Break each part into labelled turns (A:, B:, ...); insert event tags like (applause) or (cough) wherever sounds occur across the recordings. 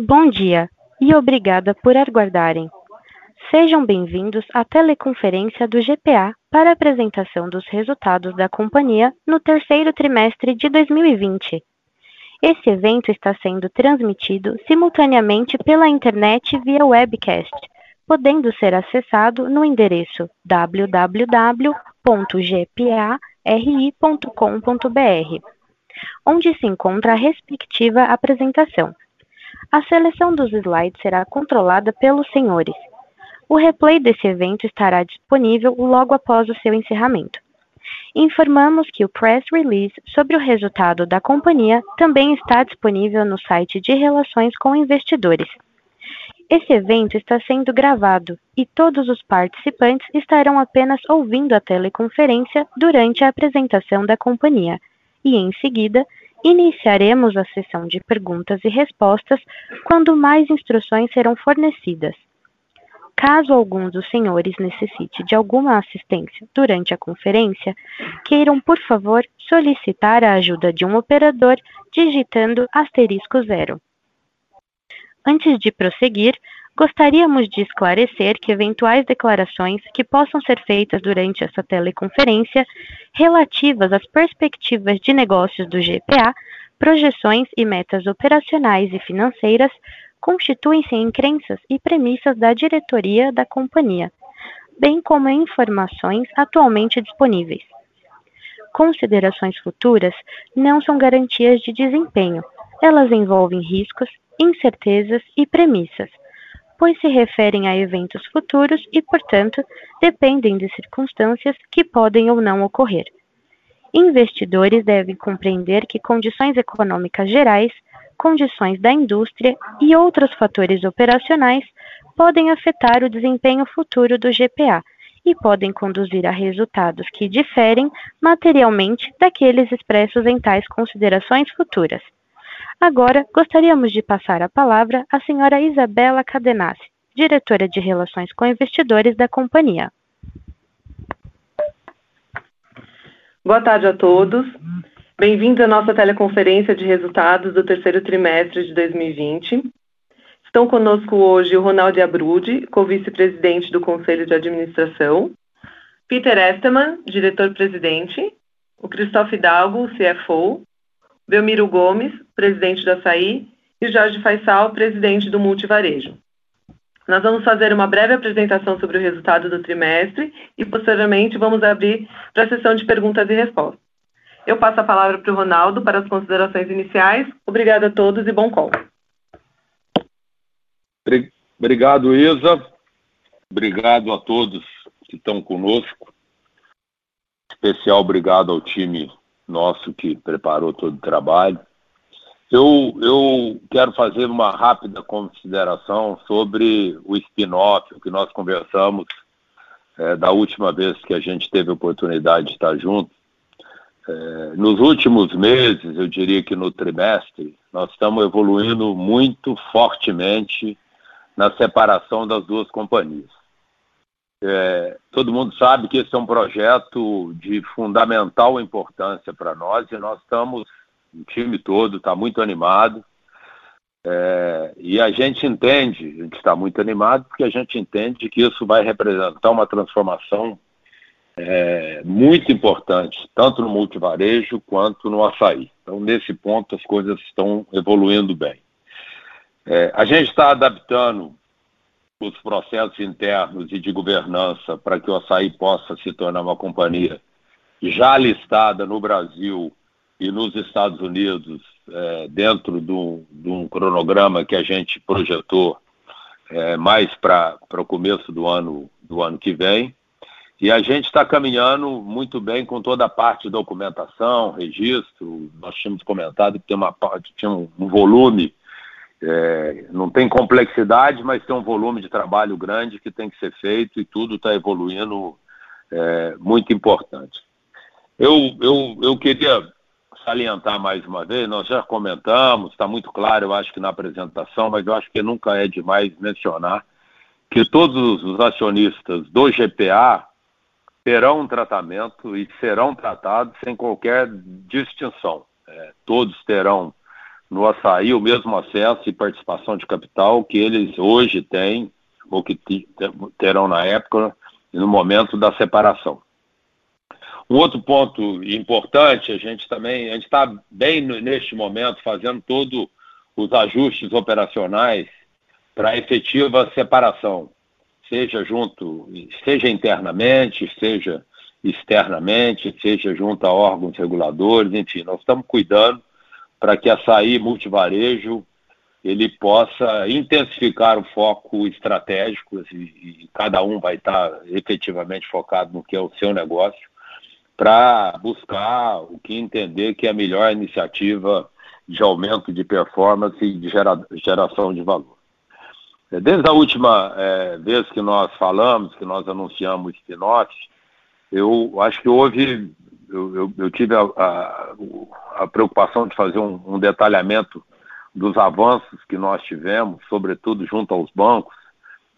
A: Bom dia e obrigada por aguardarem. Sejam bem-vindos à teleconferência do GPA para a apresentação dos resultados da companhia no terceiro trimestre de 2020. Esse evento está sendo transmitido simultaneamente pela internet via webcast, podendo ser acessado no endereço www.gpari.com.br, onde se encontra a respectiva apresentação. A seleção dos slides será controlada pelos senhores. O replay desse evento estará disponível logo após o seu encerramento. Informamos que o press release sobre o resultado da companhia também está disponível no site de Relações com Investidores. Esse evento está sendo gravado e todos os participantes estarão apenas ouvindo a teleconferência durante a apresentação da companhia, e em seguida iniciaremos a sessão de perguntas e respostas quando mais instruções serão fornecidas. Caso algum dos senhores necessite de alguma assistência durante a conferência, queiram, por favor, solicitar a ajuda de um operador digitando asterisco zero. Antes de prosseguir, gostaríamos de esclarecer que eventuais declarações que possam ser feitas durante essa teleconferência relativas às perspectivas de negócios do GPA, projeções e metas operacionais e financeiras constituem-se em crenças e premissas da diretoria da companhia, bem como em informações atualmente disponíveis. Considerações futuras não são garantias de desempenho, elas envolvem riscos, incertezas e premissas, pois se referem a eventos futuros e, portanto, dependem de circunstâncias que podem ou não ocorrer. Investidores devem compreender que condições econômicas gerais condições da indústria e outros fatores operacionais podem afetar o desempenho futuro do GPA e podem conduzir a resultados que diferem materialmente daqueles expressos em tais considerações futuras. Agora, gostaríamos de passar a palavra à senhora Isabela Cadenassi, diretora de Relações com Investidores da companhia.
B: Boa tarde a todos. Bem-vindos à nossa teleconferência de resultados do terceiro trimestre de 2020. Estão conosco hoje o Ronaldo Abrude, co-vice-presidente do Conselho de Administração, Peter Esteman, diretor-presidente, o Christoph Hidalgo, CFO, Belmiro Gomes, presidente da SAI, e Jorge Faisal, presidente do Multivarejo. Nós vamos fazer uma breve apresentação sobre o resultado do trimestre e, posteriormente, vamos abrir para a sessão de perguntas e respostas. Eu passo a palavra para o Ronaldo para as considerações iniciais. Obrigada a todos e bom call.
C: Obrigado, Isa. Obrigado a todos que estão conosco. Especial obrigado ao time nosso que preparou todo o trabalho. Eu, eu quero fazer uma rápida consideração sobre o spin-off, o que nós conversamos é, da última vez que a gente teve a oportunidade de estar juntos é, nos últimos meses, eu diria que no trimestre, nós estamos evoluindo muito fortemente na separação das duas companhias. É, todo mundo sabe que esse é um projeto de fundamental importância para nós e nós estamos, o time todo está muito animado. É, e a gente entende, a gente está muito animado porque a gente entende que isso vai representar uma transformação é, muito importantes, tanto no multivarejo quanto no açaí. Então, nesse ponto, as coisas estão evoluindo bem. É, a gente está adaptando os processos internos e de governança para que o açaí possa se tornar uma companhia já listada no Brasil e nos Estados Unidos, é, dentro de um, cronograma que a gente projetou é, mais para o começo do ano, do ano que vem. E a gente está caminhando muito bem com toda a parte de documentação, registro. Nós tínhamos comentado que tem uma parte, tinha um volume, é, não tem complexidade, mas tem um volume de trabalho grande que tem que ser feito e tudo está evoluindo é, muito importante. Eu, eu, eu queria salientar mais uma vez, nós já comentamos, está muito claro, eu acho que na apresentação, mas eu acho que nunca é demais mencionar que todos os acionistas do GPA terão um tratamento e serão tratados sem qualquer distinção. É, todos terão no açaí o mesmo acesso e participação de capital que eles hoje têm ou que terão na época no momento da separação. Um outro ponto importante, a gente também, a gente está bem neste momento fazendo todos os ajustes operacionais para efetiva separação, seja junto, seja internamente, seja externamente, seja junto a órgãos reguladores, enfim, nós estamos cuidando para que açaí multivarejo ele possa intensificar o foco estratégico e, e cada um vai estar efetivamente focado no que é o seu negócio para buscar o que entender que é a melhor iniciativa de aumento de performance e de gera, geração de valor. É, desde a última é, vez que nós falamos, que nós anunciamos o spin-off, eu acho que houve, eu, eu, eu tive a, a, a, preocupação de fazer um, um detalhamento dos avanços que nós tivemos, sobretudo junto aos bancos.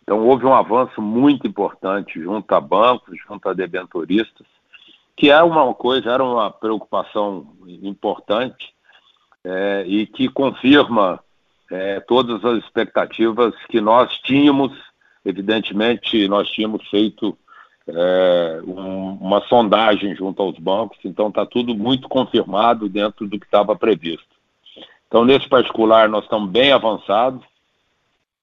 C: Então, houve um avanço muito importante junto a bancos, junto a debenturistas, que é uma coisa, era uma preocupação importante é, e que confirma é, todas as expectativas que nós tínhamos. Evidentemente, nós tínhamos feito é, um, uma sondagem junto aos bancos, então está tudo muito confirmado dentro do que estava previsto. Então, nesse particular, nós estamos bem avançados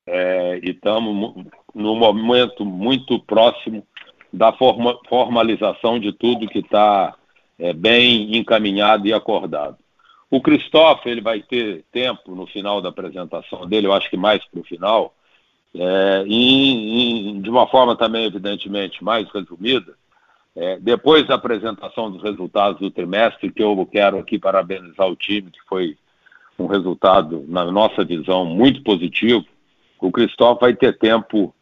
C: é, e estamos num momento muito próximo da forma, formalização de tudo que está é, bem encaminhado e acordado. O Cristóvão ele vai ter tempo no final da apresentação dele, eu acho que mais para o final, é, e, e, de uma forma também, evidentemente, mais resumida, é, depois da apresentação dos resultados do trimestre, que eu quero aqui parabenizar o time, que foi um resultado, na nossa visão, muito positivo, o Cristóvão vai ter tempo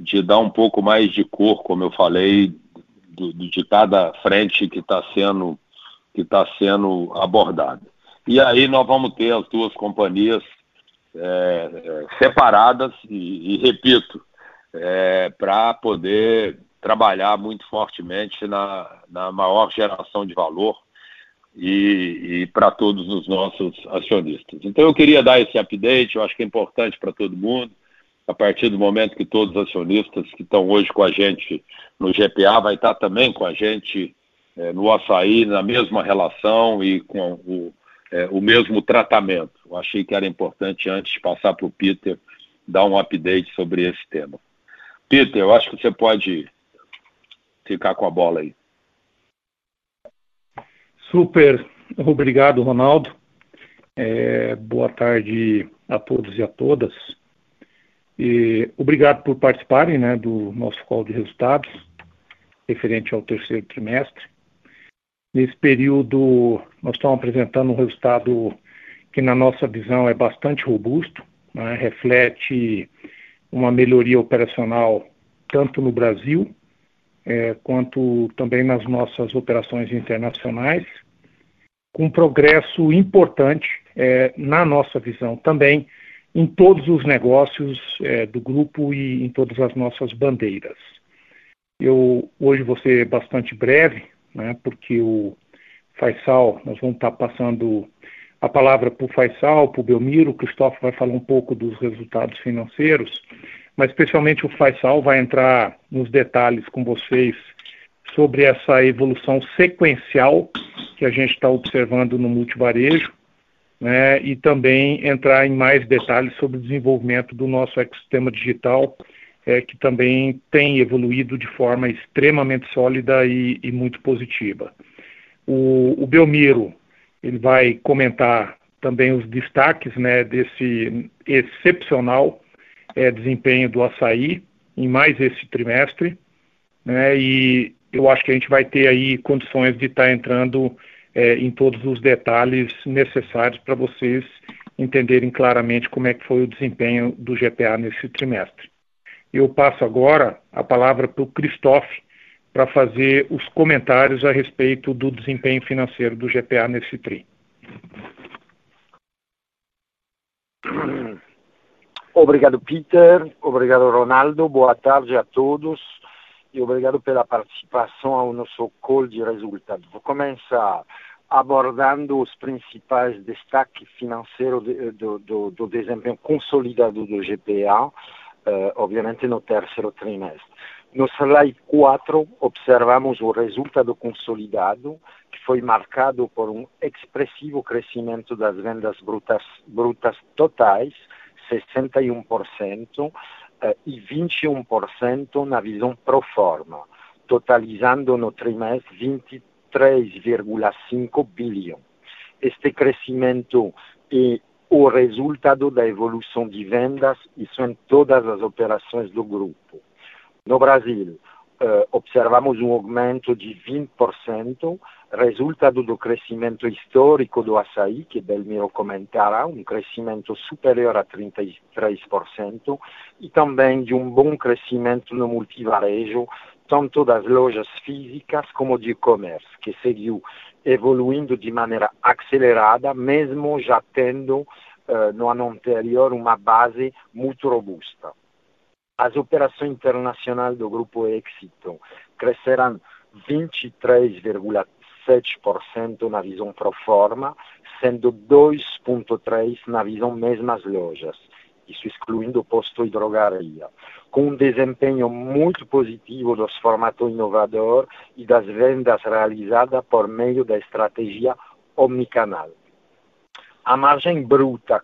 C: de dar um pouco mais de cor, como eu falei, de cada frente que está sendo, que tá sendo abordada. E aí nós vamos ter as duas companhias é, separadas e, e repito, é, para poder trabalhar muito fortemente na, na maior geração de valor e, e para todos os nossos acionistas. Então eu queria dar esse update, eu acho que é importante para todo mundo a partir do momento que todos os acionistas que estão hoje com a gente no GPA vai estar também com a gente é, no açaí, na mesma relação e com o, é, o mesmo tratamento. Eu achei que era importante, antes de passar para o Peter, dar um update sobre esse tema. Peter, eu acho que você pode ficar com a bola aí.
D: Super, obrigado, Ronaldo. É, boa tarde a todos e a todas. E obrigado por participarem né, do nosso call de resultados referente ao terceiro trimestre. Nesse período, nós estamos apresentando um resultado que, na nossa visão, é bastante robusto, né, reflete uma melhoria operacional tanto no Brasil é, quanto também nas nossas operações internacionais, com progresso importante, é, na nossa visão também, em todos os negócios é, do grupo e em todas as nossas bandeiras. Eu hoje vou ser bastante breve, né, porque o Faisal, nós vamos estar passando a palavra para o Faisal, para o Belmiro, o Cristóvão vai falar um pouco dos resultados financeiros, mas especialmente o Faisal vai entrar nos detalhes com vocês sobre essa evolução sequencial que a gente está observando no multivarejo né, e também entrar em mais detalhes sobre o desenvolvimento do nosso ecossistema digital, é, que também tem evoluído de forma extremamente sólida e, e muito positiva. O, o, Belmiro ele vai comentar também os destaques né, desse excepcional é, desempenho do açaí em mais esse trimestre, né, e eu acho que a gente vai ter aí condições de estar tá entrando é, em todos os detalhes necessários para vocês entenderem claramente como é que foi o desempenho do GPA nesse trimestre. Eu passo agora a palavra para o Christophe para fazer os comentários a respeito do desempenho financeiro do GPA nesse TRI.
E: Obrigado, Peter. Obrigado, Ronaldo. Boa tarde a todos e obrigado pela participação ao nosso call de resultados. Vou começar abordando os principais destaques financeiros do, do, do desempenho consolidado do GPA, eh, obviamente no terceiro trimestre. No slide 4, observamos o resultado consolidado, que foi marcado por um expressivo crescimento das vendas brutas, brutas totais, 61%, eh, e 21% na visão pro forma, totalizando no trimestre 23,5 bilhões. Este crescimento é o resultado da evolução de vendas, isso em todas as operações do grupo. No Brasil, eh, observamos um aumento de 20%, resultado do crescimento histórico do açaí, que Belmiro comentará, um crescimento superior a 33%, e também de um bom crescimento no multivarejo, tanto das lojas físicas como de e-commerce, que seguiu evoluindo de maneira acelerada, mesmo já tendo uh, no ano anterior uma base muito robusta. As operações internacionais do Grupo Éxito crescerão 23,7% na visão pro forma, sendo 2,3% na visão mesmas lojas, isso excluindo posto e drogaria, com um desempenho muito positivo dos formatos inovador e das vendas realizadas por meio da estratégia omnicanal. A margem bruta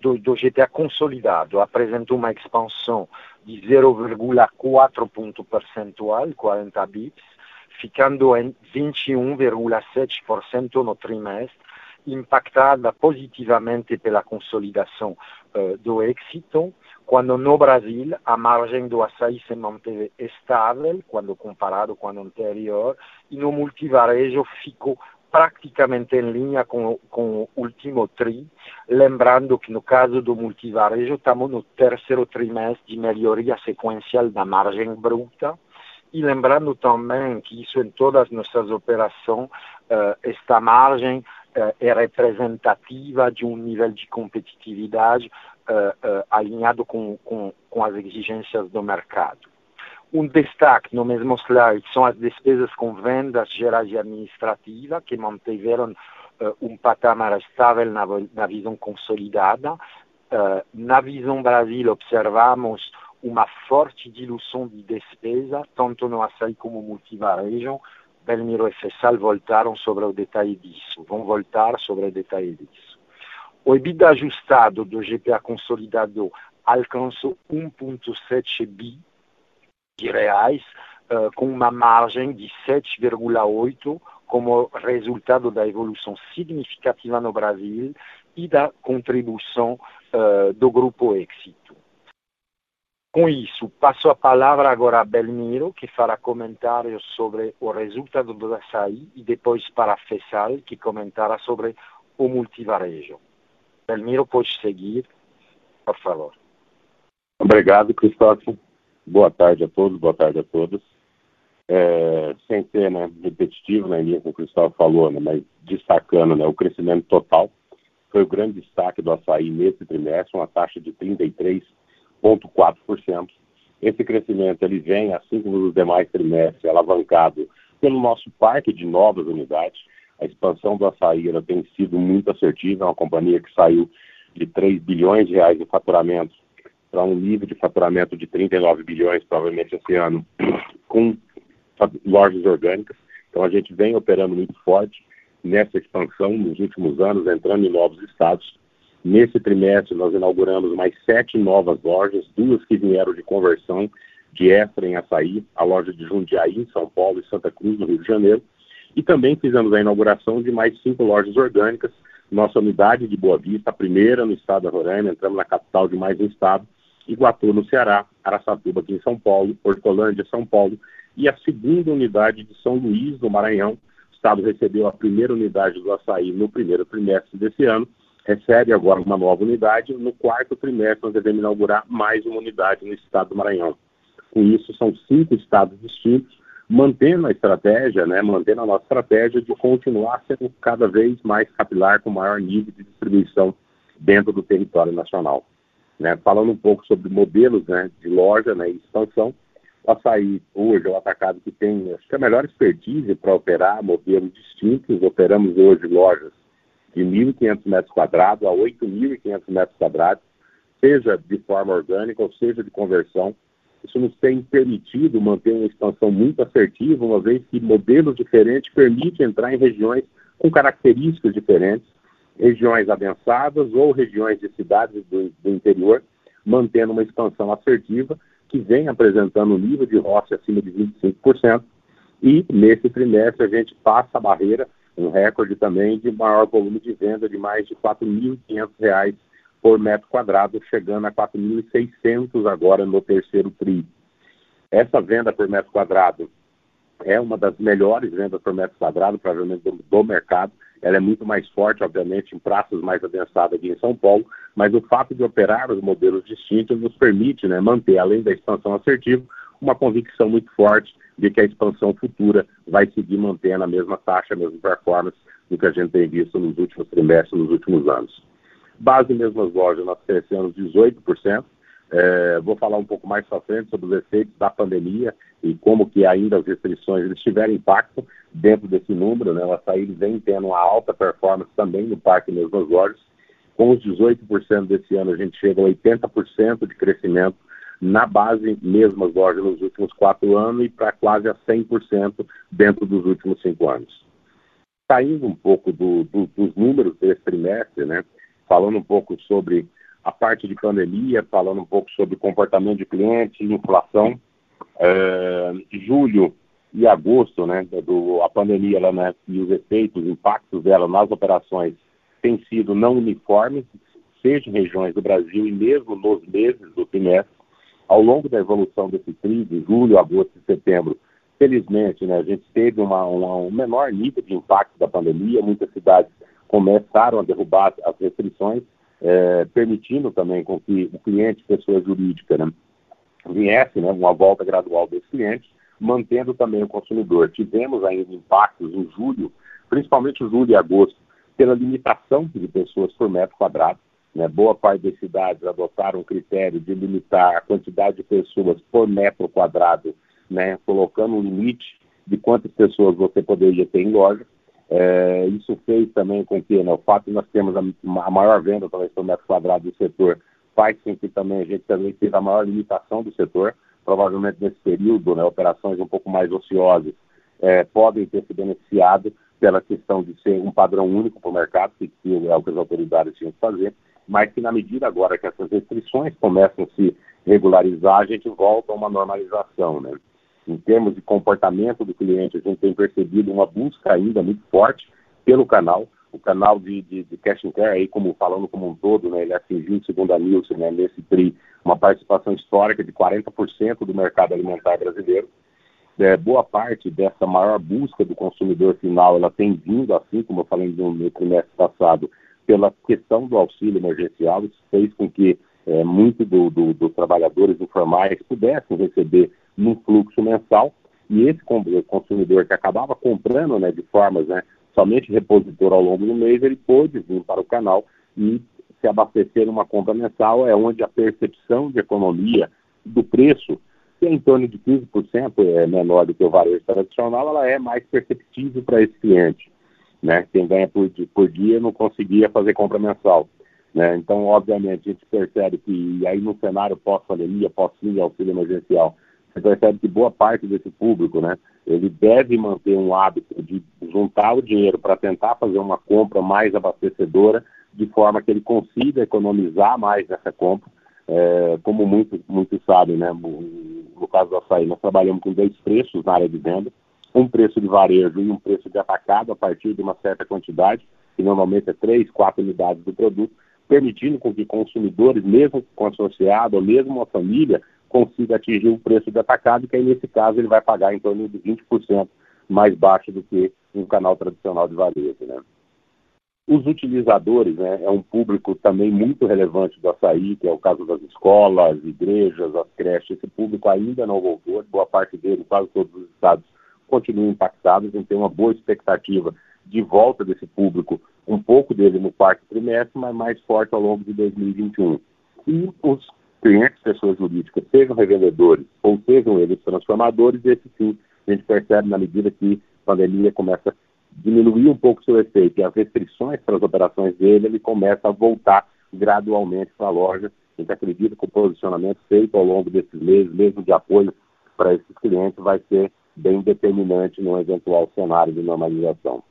E: do, do GTA consolidado apresentou uma expansão de 0,4 ponto percentual, 40 bips, ficando em 21,7% no trimestre, impactada positivamente pela consolidação uh, do êxito, quando no Brasil a margem do açaí se manteve estável, quando comparado com o anterior, e no multivarejo ficou praticamente em linha com, com o último TRI, lembrando que no caso do multivarejo estamos no terceiro trimestre de melhoria sequencial da margem bruta, e lembrando também que isso em todas nossas operações, uh, esta margem é representativa de um nível de competitividade uh, alinhado com, com, com as exigências do mercado. Um destaque no mesmo slide são as despesas com vendas gerais e administrativas, que mantiveram uh, um patamar estável na, na visão consolidada. Uh, na visão Brasil, observamos uma forte diluição de despesa, tanto no açaí como multivarejo. Belmiro e Fessal voltaram sobre o detalhe disso, vão voltar sobre o detalhe disso. O EBITDA ajustado do GPA consolidado alcançou 1,7 bi de reais, uh, com uma margem de 7,8% como resultado da evolução significativa no Brasil e da contribuição uh, do Grupo Éxito. Com isso, passo a palavra agora a Belmiro, que fará comentários sobre o resultado do açaí, e depois para Fessal, que comentará sobre o multivarejo. Belmiro, pode seguir, por favor.
F: Obrigado, Cristóvão. Boa tarde a todos, boa tarde a todas. É, sem ser né, repetitivo na né, linha que o Cristóvão falou, né, mas destacando né, o crescimento total, foi o grande destaque do açaí nesse trimestre, uma taxa de 33,4%. Esse crescimento ele vem, assim como nos demais trimestres, alavancado pelo nosso parque de novas unidades. A expansão do açaí tem sido muito assertiva, é uma companhia que saiu de 3 bilhões de reais de faturamento para um nível de faturamento de 39 bilhões, provavelmente esse ano, (coughs) com lojas orgânicas. Então, a gente vem operando muito forte nessa expansão nos últimos anos, entrando em novos estados. Nesse trimestre, nós inauguramos mais sete novas lojas, duas que vieram de conversão de Extra em Açaí, a loja de Jundiaí, em São Paulo, e Santa Cruz, no Rio de Janeiro. E também fizemos a inauguração de mais cinco lojas orgânicas, nossa unidade de Boa Vista, a primeira no estado da Roraima, entramos na capital de mais um estado, Iguatu, no Ceará, Araçatuba, aqui em São Paulo, Hortolândia, São Paulo, e a segunda unidade de São Luís, no Maranhão. O Estado recebeu a primeira unidade do açaí no primeiro trimestre desse ano, recebe agora uma nova unidade. No quarto trimestre, nós devemos inaugurar mais uma unidade no estado do Maranhão. Com isso, são cinco estados distintos, mantendo a estratégia, né, mantendo a nossa estratégia de continuar sendo cada vez mais capilar, com maior nível de distribuição dentro do território nacional. Né? Falando um pouco sobre modelos né, de loja né, e expansão, O açaí, hoje, é o atacado que tem acho que a melhor expertise para operar modelos distintos. Operamos hoje lojas de 1.500 metros quadrados a 8.500 metros quadrados, seja de forma orgânica ou seja de conversão. Isso nos tem permitido manter uma expansão muito assertiva, uma vez que modelos diferentes permitem entrar em regiões com características diferentes, regiões adensadas ou regiões de cidades do, do interior, mantendo uma expansão assertiva que vem apresentando um nível de roça acima de 25%. E nesse trimestre a gente passa a barreira, um recorde também de maior volume de venda de mais de R$ 4.500 por metro quadrado, chegando a 4.600 agora no terceiro TRI. Essa venda por metro quadrado é uma das melhores vendas por metro quadrado, provavelmente, do, do mercado. Ela é muito mais forte, obviamente, em praças mais adensadas aqui em São Paulo, mas o fato de operar os modelos distintos nos permite né, manter, além da expansão assertiva, uma convicção muito forte de que a expansão futura vai seguir mantendo a mesma taxa, a mesma performance do que a gente tem visto nos últimos trimestres, nos últimos anos. Base mesmas lojas, nós crescemos 18%. É, vou falar um pouco mais para frente sobre os efeitos da pandemia e como que ainda as restrições eles tiveram impacto dentro desse número. Né? O açaí vem tendo uma alta performance também no parque mesmas lojas. Com os 18% desse ano, a gente chega a 80% de crescimento na base mesmas lojas nos últimos quatro anos e para quase a 100% dentro dos últimos cinco anos. Saindo um pouco do, do, dos números desse trimestre, né? falando um pouco sobre a parte de pandemia, falando um pouco sobre comportamento de cliente, inflação. É, julho e agosto, né, do, a pandemia ela, né, e os efeitos, os impactos dela nas operações têm sido não uniformes, seja em regiões do Brasil e mesmo nos meses do trimestre. Ao longo da evolução desse TRI, de julho, agosto e setembro, felizmente, né, a gente teve uma, uma, um menor nível de impacto da pandemia, muitas cidades começaram a derrubar as restrições, é, permitindo também com que o cliente, pessoa jurídica, né, viesse né, uma volta gradual desse cliente, mantendo também o consumidor. Tivemos ainda impactos em julho, principalmente julho e agosto, pela limitação de pessoas por metro quadrado. Né? Boa parte das cidades adotaram um critério de limitar a quantidade de pessoas por metro quadrado, né? colocando um limite de quantas pessoas você poderia ter em loja. É, isso fez também com que né, o fato de nós termos a, a maior venda, talvez, por metro quadrado do setor, faz com que também a gente também tenha a maior limitação do setor. Provavelmente nesse período, né, operações um pouco mais ociosas é, podem ter se beneficiado pela questão de ser um padrão único para o mercado, que é o que as autoridades tinham que fazer, mas que na medida agora que essas restrições começam a se regularizar, a gente volta a uma normalização, né? em termos de comportamento do cliente, a gente tem percebido uma busca ainda muito forte pelo canal. O canal de, de, de cash and care, aí, como, falando como um todo, né, ele atingiu, segundo a Nielsen, né, nesse TRI, uma participação histórica de 40% do mercado alimentar brasileiro. É, boa parte dessa maior busca do consumidor final, ela tem vindo, assim como eu falei no, no trimestre passado, pela questão do auxílio emergencial. Isso fez com que é, muitos do, do, dos trabalhadores informais pudessem receber num fluxo mensal, e esse consumidor que acabava comprando né, de formas né, somente repositor ao longo do mês, ele pôde vir para o canal e se abastecer numa compra mensal, é onde a percepção de economia do preço, que é em torno de 15% é menor do que o varejo tradicional, ela é mais perceptível para esse cliente. Né? Quem ganha por, por dia não conseguia fazer compra mensal. Né? Então, obviamente, a gente percebe que aí no cenário pós-pandemia, pós-fim auxílio emergencial, você percebe que boa parte desse público, né, ele deve manter um hábito de juntar o dinheiro para tentar fazer uma compra mais abastecedora, de forma que ele consiga economizar mais nessa compra. É, como muitos, muitos sabem, né, no caso do açaí, nós trabalhamos com dois preços na área de venda, um preço de varejo e um preço de atacado a partir de uma certa quantidade, que normalmente é três, quatro unidades do produto, permitindo com que consumidores, mesmo com associado ou mesmo uma família, consiga atingir o preço de atacado, que aí nesse caso ele vai pagar em torno de 20% mais baixo do que um canal tradicional de varejo. Né? Os utilizadores, né, é um público também muito relevante do açaí, que é o caso das escolas, igrejas, as creches. Esse público ainda não voltou, boa parte dele, quase todos os estados, continuam impactados. A gente tem uma boa expectativa de volta desse público, um pouco dele no quarto trimestre, mas mais forte ao longo de 2021. E os clientes, pessoas jurídicas, sejam revendedores ou sejam eles transformadores, esse sim a gente percebe na medida que a pandemia começa a diminuir um pouco seu efeito e as restrições para as operações dele, ele começa a voltar gradualmente para a loja. A gente acredita que o posicionamento feito ao longo desses meses, mesmo de apoio para esses clientes, vai ser bem determinante num eventual cenário de normalização.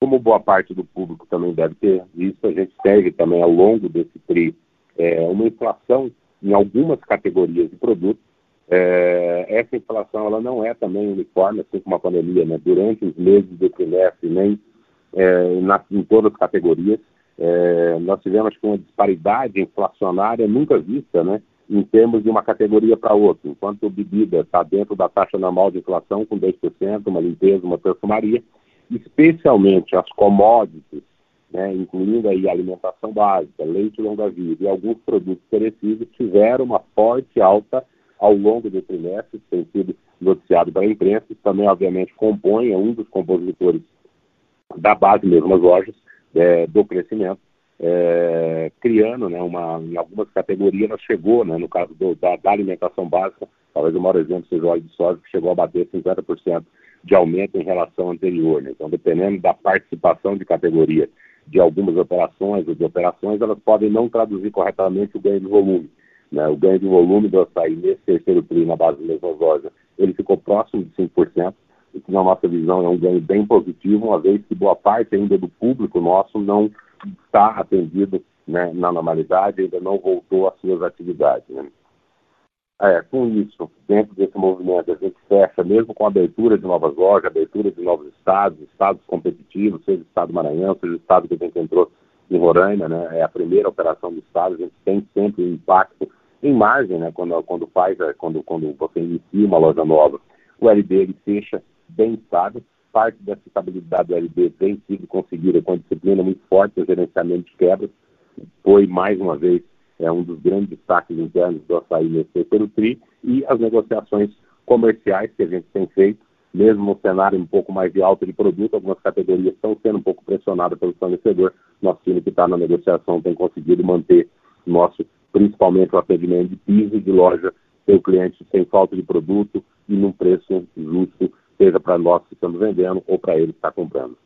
F: Como boa parte do público também deve ter visto, a gente segue também ao longo desse TRI é, uma inflação em algumas categorias de produtos. É, essa inflação ela não é também uniforme, assim como a pandemia, né? durante os meses do trimestre, nem é, na, em todas as categorias. É, nós tivemos uma disparidade inflacionária nunca vista, né? Em termos de uma categoria para outra. Enquanto bebida está dentro da taxa normal de inflação, com 2%, uma limpeza, uma perfumaria, especialmente as commodities, né, incluindo aí alimentação básica, leite longa-vida e alguns produtos perecíveis, tiveram uma forte alta ao longo do trimestre, tem sido noticiado pela imprensa, isso também, obviamente, compõe, é um dos compositores da base mesmo das lojas, é, do crescimento, é, criando, né, uma, em algumas categorias, ela chegou, né, no caso do, da, da, alimentação básica, talvez o maior exemplo seja o óleo de soja, que chegou a bater 50% de aumento em relação ao anterior. Né? Então, dependendo da participação de categoria de algumas operações ou de operações, elas podem não traduzir corretamente o ganho de volume. Né? O ganho de volume do açaí nesse terceiro tri na base da loja, ele ficou próximo de 5%, o que na nossa visão é um ganho bem positivo, uma vez que boa parte ainda do público nosso não está atendido né, na normalidade, ainda não voltou às suas atividades. Né? É, com isso, dentro desse movimento, a gente fecha, mesmo com a abertura de novas lojas, abertura de novos estados, estados competitivos, seja o estado do Maranhão, seja o estado que a gente entrou em Roraima, né, é a primeira operação do estado, a gente tem sempre um impacto em margem, né, quando, quando faz, é, quando, quando você inicia uma loja nova. O LB ele fecha bem estável, parte dessa estabilidade do LB tem sido conseguida com a disciplina muito forte, o gerenciamento de quebras, foi mais uma vez é um dos grandes destaques internos do açaí nesse terceiro TRI, e as negociações comerciais que a gente tem feito, mesmo no cenário um pouco mais de alta de produto, algumas categorias estão sendo um pouco pressionadas pelo fornecedor. Nosso time que está na negociação tem conseguido manter nosso, principalmente o atendimento de piso de loja, o cliente sem falta de produto e num preço justo, seja para nós que estamos vendendo ou para ele que está comprando.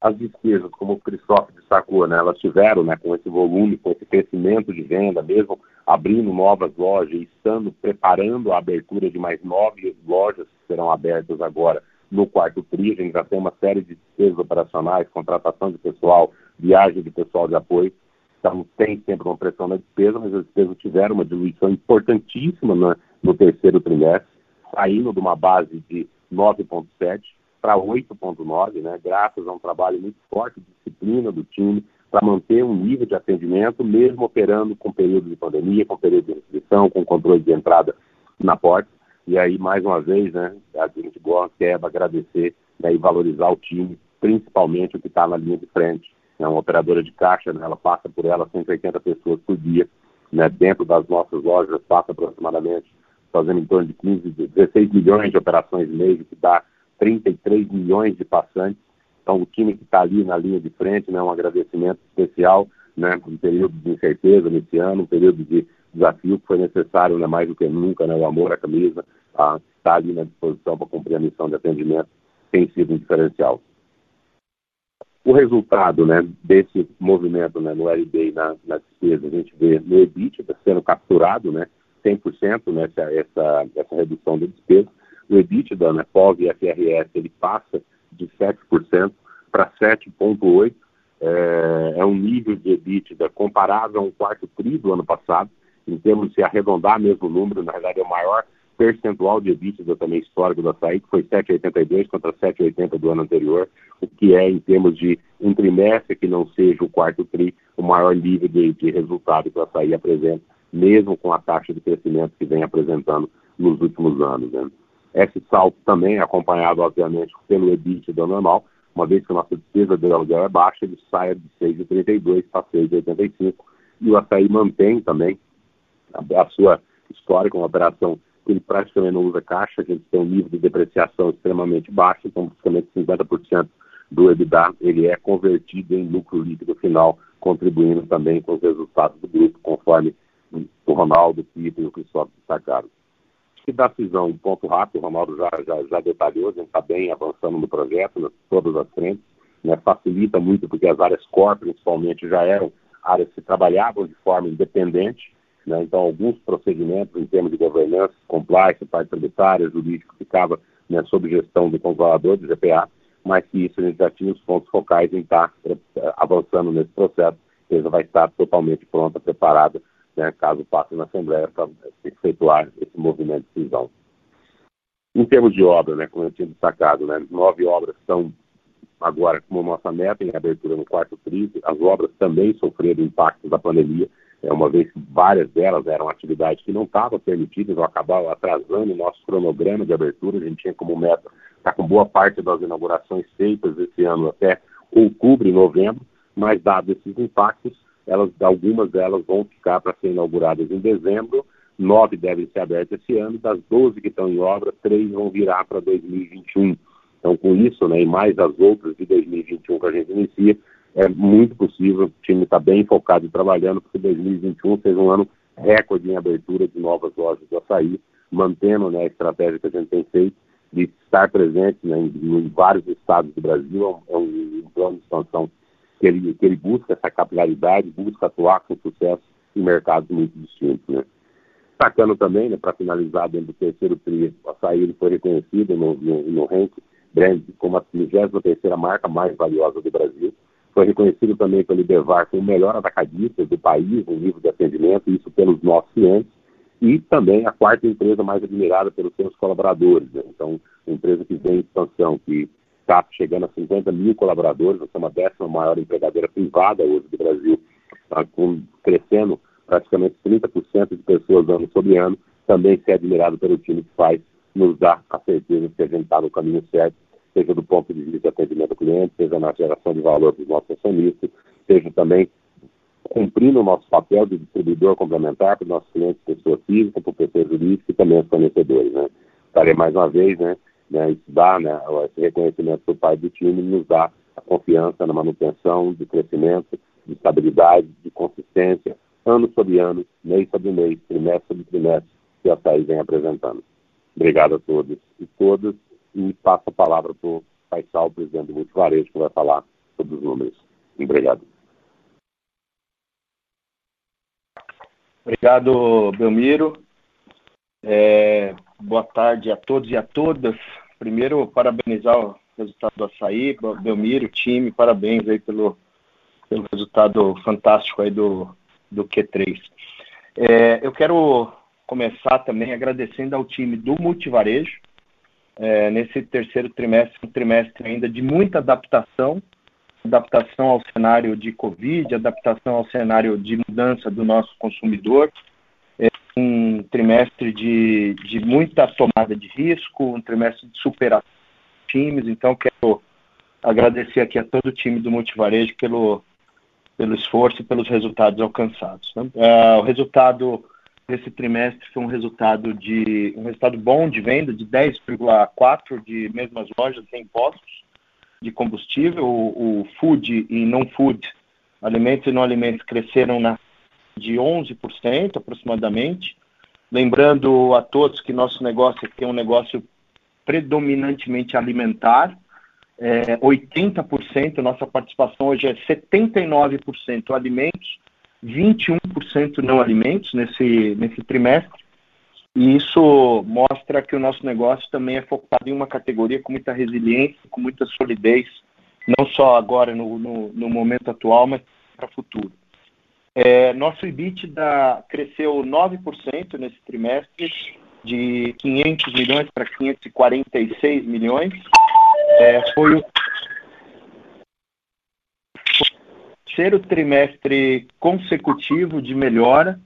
F: As despesas, como o Cristóvão destacou, né, elas tiveram, né, com esse volume, com esse crescimento de venda, mesmo abrindo novas lojas e estando preparando a abertura de mais nove lojas que serão abertas agora no quarto TRI, a gente já tem uma série de despesas operacionais, contratação de pessoal, viagem de pessoal de apoio, então tem sempre uma pressão na despesa, mas as despesas tiveram uma diluição importantíssima no, no terceiro trimestre, saindo de uma base de 9,7 para 8,9, né, graças a um trabalho muito forte de disciplina do time, para manter um nível de atendimento, mesmo operando com período de pandemia, com período de restrição, com controle de entrada na porta. E aí, mais uma vez, né, a gente gosta, quer agradecer né, e valorizar o time, principalmente o que está na linha de frente. É uma operadora de caixa, né, ela passa por ela 180 pessoas por dia, né, dentro das nossas lojas, passa aproximadamente, fazendo em torno de 15, 16 milhões de operações mês, que dá 33 milhões de passantes. Então, o time que está ali na linha de frente, né, um agradecimento especial, né, um período de incerteza nesse ano, um período de desafio que foi necessário, né, mais do que nunca, né, o amor à camisa, tá, está ali na disposição para cumprir a missão de atendimento, tem sido um diferencial. O resultado né, desse movimento né, no LB e na, na despesa, a gente vê no EBIT sendo capturado né, 100% né, essa, essa, redução da despesa, o EBITDA, né, POV e FRS, ele passa de 7% para 7,8%. É, é um nível de EBITDA comparável ao quarto tri do ano passado, em termos de arredondar mesmo o número, na verdade é o maior percentual de EBITDA também histórico da açaí, que foi 7,82 contra 7,80 do ano anterior, o que é, em termos de um trimestre que não seja o quarto tri, o maior nível de, de resultado que o açaí apresenta, mesmo com a taxa de crescimento que vem apresentando nos últimos anos. Né? Esse salto também é acompanhado, obviamente, pelo EBITDA normal, uma vez que a nossa despesa de aluguel é baixa, ele sai de 6,32 para 6,85 e o açaí mantém também a, a sua história com uma operação que ele praticamente não usa caixa, a gente tem um nível de depreciação extremamente baixo, então praticamente 50% do EBITDA ele é convertido em lucro líquido final, contribuindo também com os resultados do grupo, conforme o Ronaldo, o Pipo e o Cristóvão destacaram. Que da cisão, um ponto rápido, o Ronaldo já, já, já detalhou, a gente está bem avançando no projeto, nas todas as frentes, né, facilita muito porque as áreas core, principalmente, já eram áreas que trabalhavam de forma independente, né, então alguns procedimentos em termos de governança, compliance, parte tributária, jurídico, ficava né, sob gestão do controlador do GPA, mas que isso a gente já tinha os pontos focais em estar eh, avançando nesse processo, a empresa vai estar totalmente pronta, preparada né, caso passe na Assembleia, para efetuar esse movimento de cisão. Em termos de obra, né, como eu tinha destacado, né, nove obras estão agora como nossa meta em abertura no quarto tri. As obras também sofreram impactos da pandemia, é, uma vez que várias delas eram atividades que não estavam permitidas ou acabavam atrasando o nosso cronograma de abertura. A gente tinha como meta estar com boa parte das inaugurações feitas esse ano até outubro e novembro, mas dados esses impactos, elas, algumas delas vão ficar para ser inauguradas em dezembro, nove devem ser abertas esse ano, das doze que estão em obra, três vão virar para 2021. Então, com isso, né, e mais as outras de 2021 que a gente inicia, é muito possível, o time está bem focado e trabalhando, porque 2021 seja um ano recorde em abertura de novas lojas do açaí, mantendo né, a estratégia que a gente tem feito de estar presente né, em, em, vários estados do Brasil, é um, um plano de expansão que ele, que ele busca essa capilaridade, busca atuar com sucesso em mercados muito distintos. Né. Destacando também, né, para finalizar, dentro do terceiro tri, o açaí foi reconhecido no, no, no ranking brand como a 33ª marca mais valiosa do Brasil. Foi reconhecido também pelo Idevar como o melhor atacadista do país em nível de atendimento, isso pelos nossos clientes, e também a quarta empresa mais admirada pelos seus colaboradores. Né? Então, uma empresa que vem em expansão, que está chegando a 50 mil colaboradores, nós somos a décima maior empregadeira privada hoje do Brasil, tá com, crescendo praticamente 30% de pessoas ano sobre ano, também ser admirado pelo time que faz, nos dá a certeza de que a gente está no caminho certo seja do ponto de vista de atendimento ao cliente, seja na geração de valor dos nossos acionistas, seja também cumprindo o nosso papel de distribuidor complementar para os nossos clientes, pessoa física, para pessoa jurídica e também os fornecedores. Né? Estarei mais uma vez, né, né, isso dá, né, esse reconhecimento por parte do time nos dá a confiança na manutenção, de crescimento, de estabilidade, de consistência, ano sobre ano, mês sobre mês, trimestre sobre trimestre, que a SAI vem apresentando. Obrigado a todos e todas e passo a palavra para o Faisal, presidente do Multivarejo, que vai falar sobre os números. Obrigado.
G: Obrigado, Belmiro. É, boa tarde a todos e a todas. Primeiro, parabenizar o resultado do açaí, Belmiro, time, parabéns aí pelo, pelo resultado fantástico aí do, do Q3. É, eu quero começar também agradecendo ao time do Multivarejo, é, nesse terceiro trimestre, um trimestre ainda de muita adaptação, adaptação ao cenário de Covid, adaptação ao cenário de mudança do nosso consumidor, um trimestre de, de muita tomada de risco, um trimestre de superação de times, então quero agradecer aqui a todo o time do Multivarejo pelo, pelo esforço e pelos resultados alcançados. Né? É, o resultado esse trimestre foi um resultado de um resultado bom de venda de 10,4 de mesmas lojas sem impostos de combustível. O, o, food e não food, alimentos e não alimentos cresceram na de 11% aproximadamente. Lembrando a todos que nosso negócio aqui é um negócio predominantemente alimentar. É, 80%, nossa participação hoje é 79% alimentos 21% não alimentos nesse, nesse trimestre. E isso mostra que o nosso negócio também é focado em uma categoria com muita resiliência, com muita solidez, não só agora no, no, no momento atual, mas para o futuro. É, nosso EBITDA cresceu 9% nesse trimestre, de 500 milhões para 546 milhões. É, foi o terceiro trimestre consecutivo de melhora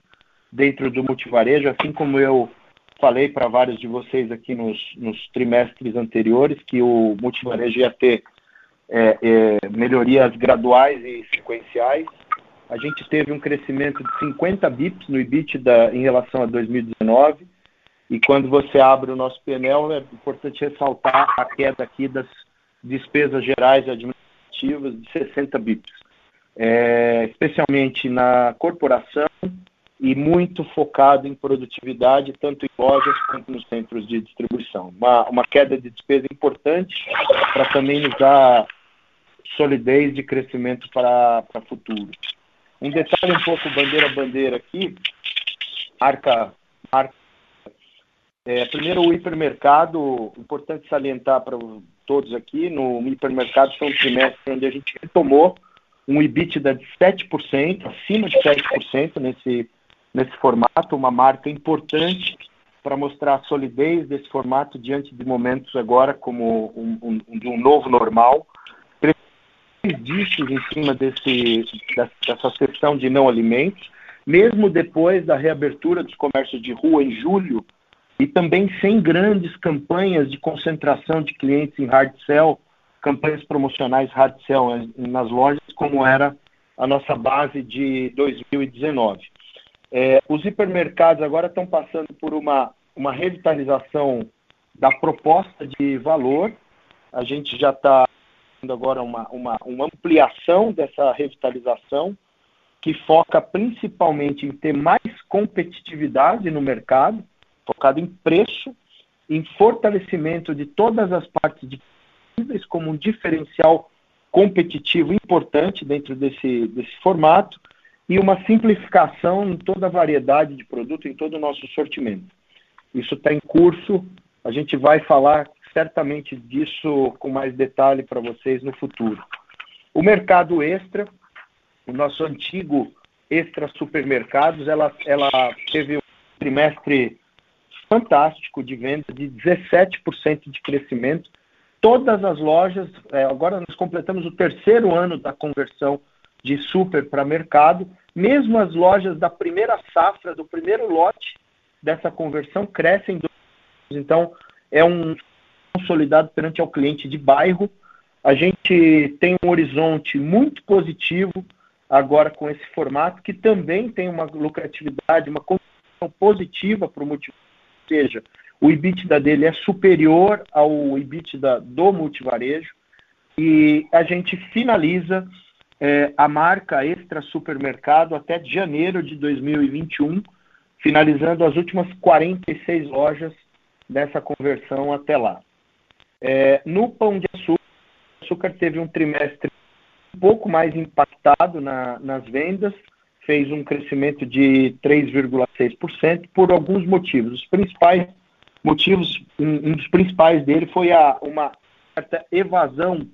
G: dentro do multivarejo, assim como eu falei para vários de vocês aqui nos, nos, trimestres anteriores, que o multivarejo ia ter é, é, melhorias graduais e sequenciais. A gente teve um crescimento de 50 bips no EBITDA em relação a 2019, e quando você abre o nosso PNL, é importante ressaltar a queda aqui das despesas gerais administrativas de 60 bips é, especialmente na corporação e muito focado em produtividade, tanto em lojas quanto nos centros de distribuição. Uma, uma queda de despesa importante para também nos dar solidez de crescimento para o futuro. Um detalhe um pouco bandeira bandeira aqui, marca, marca é, primeiro o hipermercado, importante salientar para todos aqui, no hipermercado foi um trimestre onde a gente retomou um EBITDA de 7%, acima de 7% nesse nesse formato, uma marca importante para mostrar a solidez desse formato diante de momentos agora como um, um, um novo normal. Dígitos em cima desse, dessa sessão de não alimentos, mesmo depois da reabertura dos comércios de rua em julho, e também sem grandes campanhas de concentração de clientes em hard sell, campanhas promocionais hard sell nas lojas, como era a nossa base de 2019. É, os hipermercados agora estão passando por uma, uma revitalização da proposta de valor. A gente já está agora uma, uma, uma ampliação dessa revitalização, que foca principalmente em ter mais competitividade no mercado, focado em preço, em fortalecimento de todas as partes de como um diferencial competitivo importante dentro desse, desse formato e uma simplificação em toda a variedade de produto, em todo o nosso sortimento. Isso está em curso, a gente vai falar certamente disso com mais detalhe para vocês no futuro. O mercado extra, o nosso antigo extra supermercados, ela, ela teve um trimestre fantástico de venda, de 17% de crescimento. Todas as lojas, é, agora nós completamos o terceiro ano da conversão de super para mercado, mesmo as lojas da primeira safra, do primeiro lote dessa conversão, crescem. Então, é um consolidado perante ao cliente de bairro. A gente tem um horizonte muito positivo agora com esse formato, que também tem uma lucratividade, uma condição positiva para o multivarejo, ou seja, o EBITDA dele é superior ao EBITDA do multivarejo, e a gente finaliza é, a marca Extra Supermercado até janeiro de 2021, finalizando as últimas 46 lojas dessa conversão até lá. É, no Pão de Açúcar, açúcar teve um trimestre um pouco mais impactado na, nas vendas, fez um crescimento de 3,6% por alguns motivos. Os principais motivos, um, um dos principais dele foi a, uma certa evasão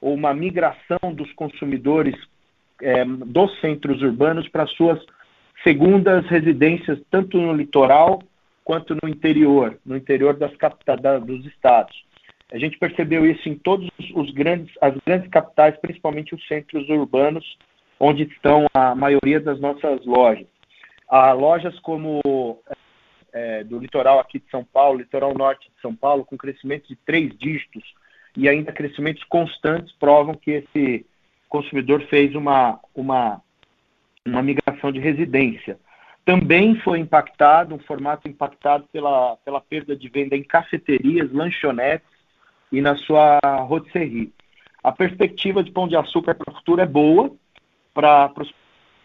G: ou uma migração dos consumidores é, dos centros urbanos para suas segundas residências, tanto no litoral quanto no interior, no interior das capitais dos estados. A gente percebeu isso em todos os grandes, as grandes capitais, principalmente os centros urbanos, onde estão a maioria das nossas lojas. Há lojas como é, do litoral aqui de São Paulo, litoral norte de São Paulo, com crescimento de três dígitos, e ainda crescimentos constantes provam que esse consumidor fez uma, uma, uma migração de residência. Também foi impactado, um formato impactado pela, pela perda de venda em cafeterias, lanchonetes e na sua rotisserie. A perspectiva de Pão de Açúcar para o futuro é boa para os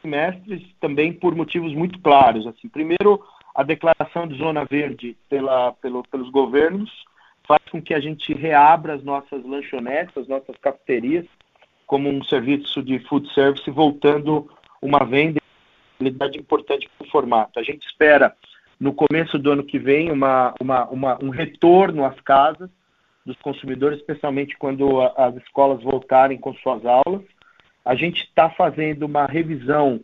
G: semestres, também por motivos muito claros. Assim, primeiro, a declaração de zona verde pela, pelo, pelos governos, faz com que a gente reabra as nossas lanchonetes, as nossas cafeterias, como um serviço de food service, voltando uma venda importante para o formato. A gente espera, no começo do ano que vem, uma, uma, uma, um retorno às casas dos consumidores, especialmente quando a, as escolas voltarem com suas aulas. A gente está fazendo uma revisão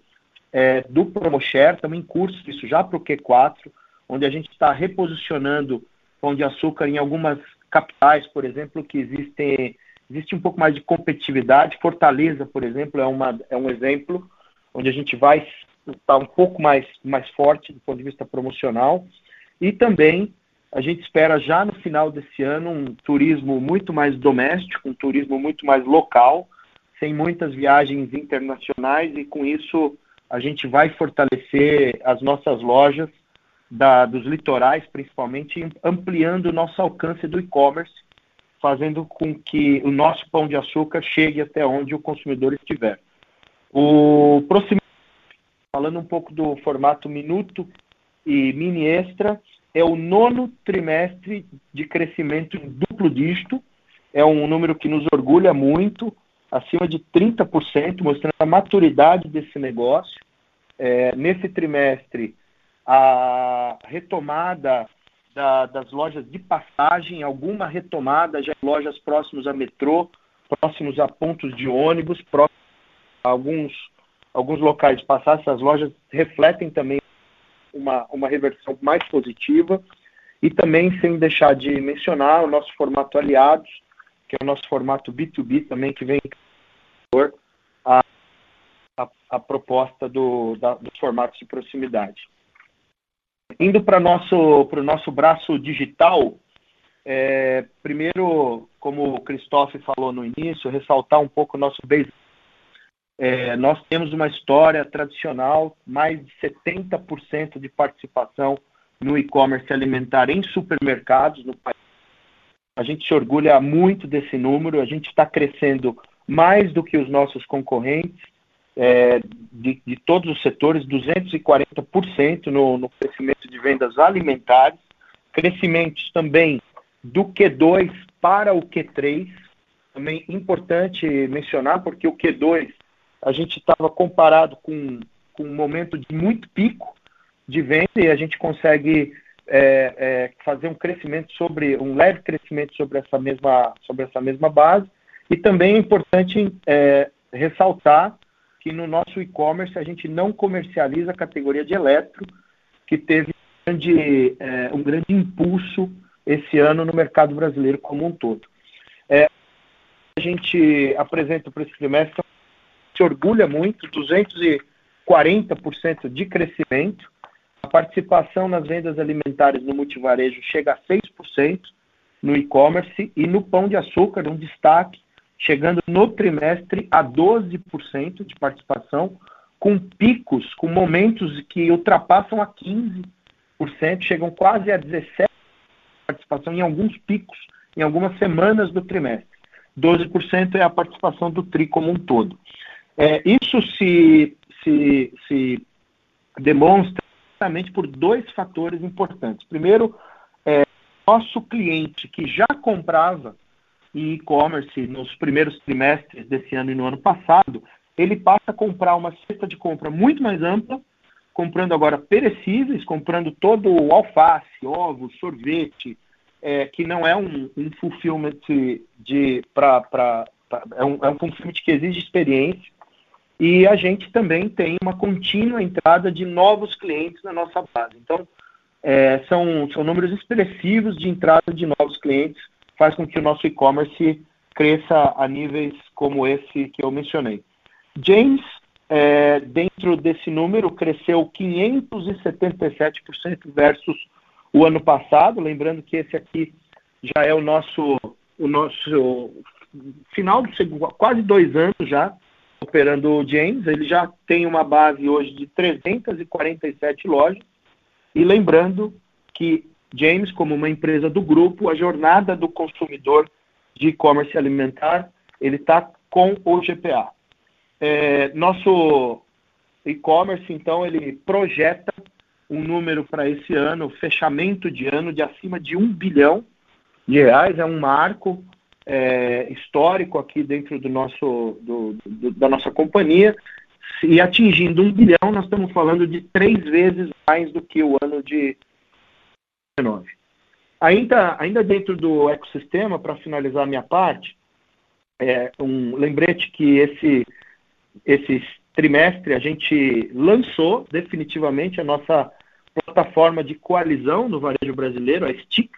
G: é, do PromoShare, em curso isso já para o Q4, onde a gente está reposicionando Pão de Açúcar em algumas capitais, por exemplo, que existem existe um pouco mais de competitividade. Fortaleza, por exemplo, é, uma, é um exemplo onde a gente vai estar um pouco mais, mais forte do ponto de vista promocional. E também a gente espera já no final desse ano um turismo muito mais doméstico, um turismo muito mais local, sem muitas viagens internacionais, e com isso a gente vai fortalecer as nossas lojas da, dos litorais, principalmente, ampliando o nosso alcance do e-commerce, fazendo com que o nosso pão de açúcar chegue até onde o consumidor estiver. O falando um pouco do formato minuto e mini extra, é o nono trimestre de crescimento em duplo dígito, é um número que nos orgulha muito, acima de 30%, mostrando a maturidade desse negócio. É, nesse trimestre, a retomada da, das lojas de passagem, alguma retomada já em lojas próximas a metrô, próximos a pontos de ônibus, próximos a alguns, alguns locais de passagem, essas lojas refletem também uma, uma reversão mais positiva. E também, sem deixar de mencionar, o nosso formato aliados, que é o nosso formato B2B também, que vem a, a, a proposta do, da, dos formatos de proximidade. Indo para o nosso, nosso braço digital, é, primeiro, como o Christophe falou no início, ressaltar um pouco o nosso base. É, nós temos uma história tradicional, mais de 70% de participação no e-commerce alimentar em supermercados no país. A gente se orgulha muito desse número, a gente está crescendo mais do que os nossos concorrentes é, de, de, todos os setores, 240% no, no crescimento de vendas alimentares, crescimentos também do Q2 para o Q3, também importante mencionar, porque o Q2 a gente estava comparado com, com um momento de muito pico de venda e a gente consegue é, é, fazer um crescimento sobre um leve crescimento sobre essa mesma sobre essa mesma base e também é importante é, ressaltar que no nosso e-commerce a gente não comercializa a categoria de eletro, que teve um grande, é, um grande impulso esse ano no mercado brasileiro como um todo. É, a gente apresenta para esse trimestre, se orgulha muito, 240% de crescimento, a participação nas vendas alimentares no multivarejo chega a 6% no e-commerce e no pão de açúcar, um destaque, chegando no trimestre a 12% de participação, com picos, com momentos que ultrapassam a 15%, chegam quase a 17% de participação em alguns picos, em algumas semanas do trimestre. 12% é a participação do TRI como um todo. É, isso se, se, se demonstra exatamente por dois fatores importantes. Primeiro, é, nosso cliente que já comprava e e-commerce nos primeiros trimestres desse ano e no ano passado, ele passa a comprar uma cesta de compra muito mais ampla, comprando agora perecíveis, comprando todo o alface, ovo, sorvete, é, que não é um, um fulfillment de para é um, é um fulfillment que exige experiência. E a gente também tem uma contínua entrada de novos clientes na nossa base. Então, é, são, são números expressivos de entrada de novos clientes faz com que o nosso e-commerce cresça a níveis como esse que eu mencionei. James, é, dentro desse número, cresceu 577% versus o ano passado, lembrando que esse aqui já é o nosso, o nosso final do segundo, quase dois anos já operando o James, ele já tem uma base hoje de 347 lojas, e lembrando que James, como uma empresa do grupo, a jornada do consumidor de e-commerce alimentar, ele está com o GPA. É, nosso e-commerce, então, ele projeta um número para esse ano, fechamento de ano de acima de um bilhão de reais, é um marco é, histórico aqui dentro do nosso, do, do, da nossa companhia, e atingindo um bilhão, nós estamos falando de três vezes mais do que o ano de Ainda, ainda dentro do ecossistema, para finalizar a minha parte, é um lembrete que esse, esse trimestre a gente lançou definitivamente a nossa plataforma de coalizão no varejo brasileiro, a Stix.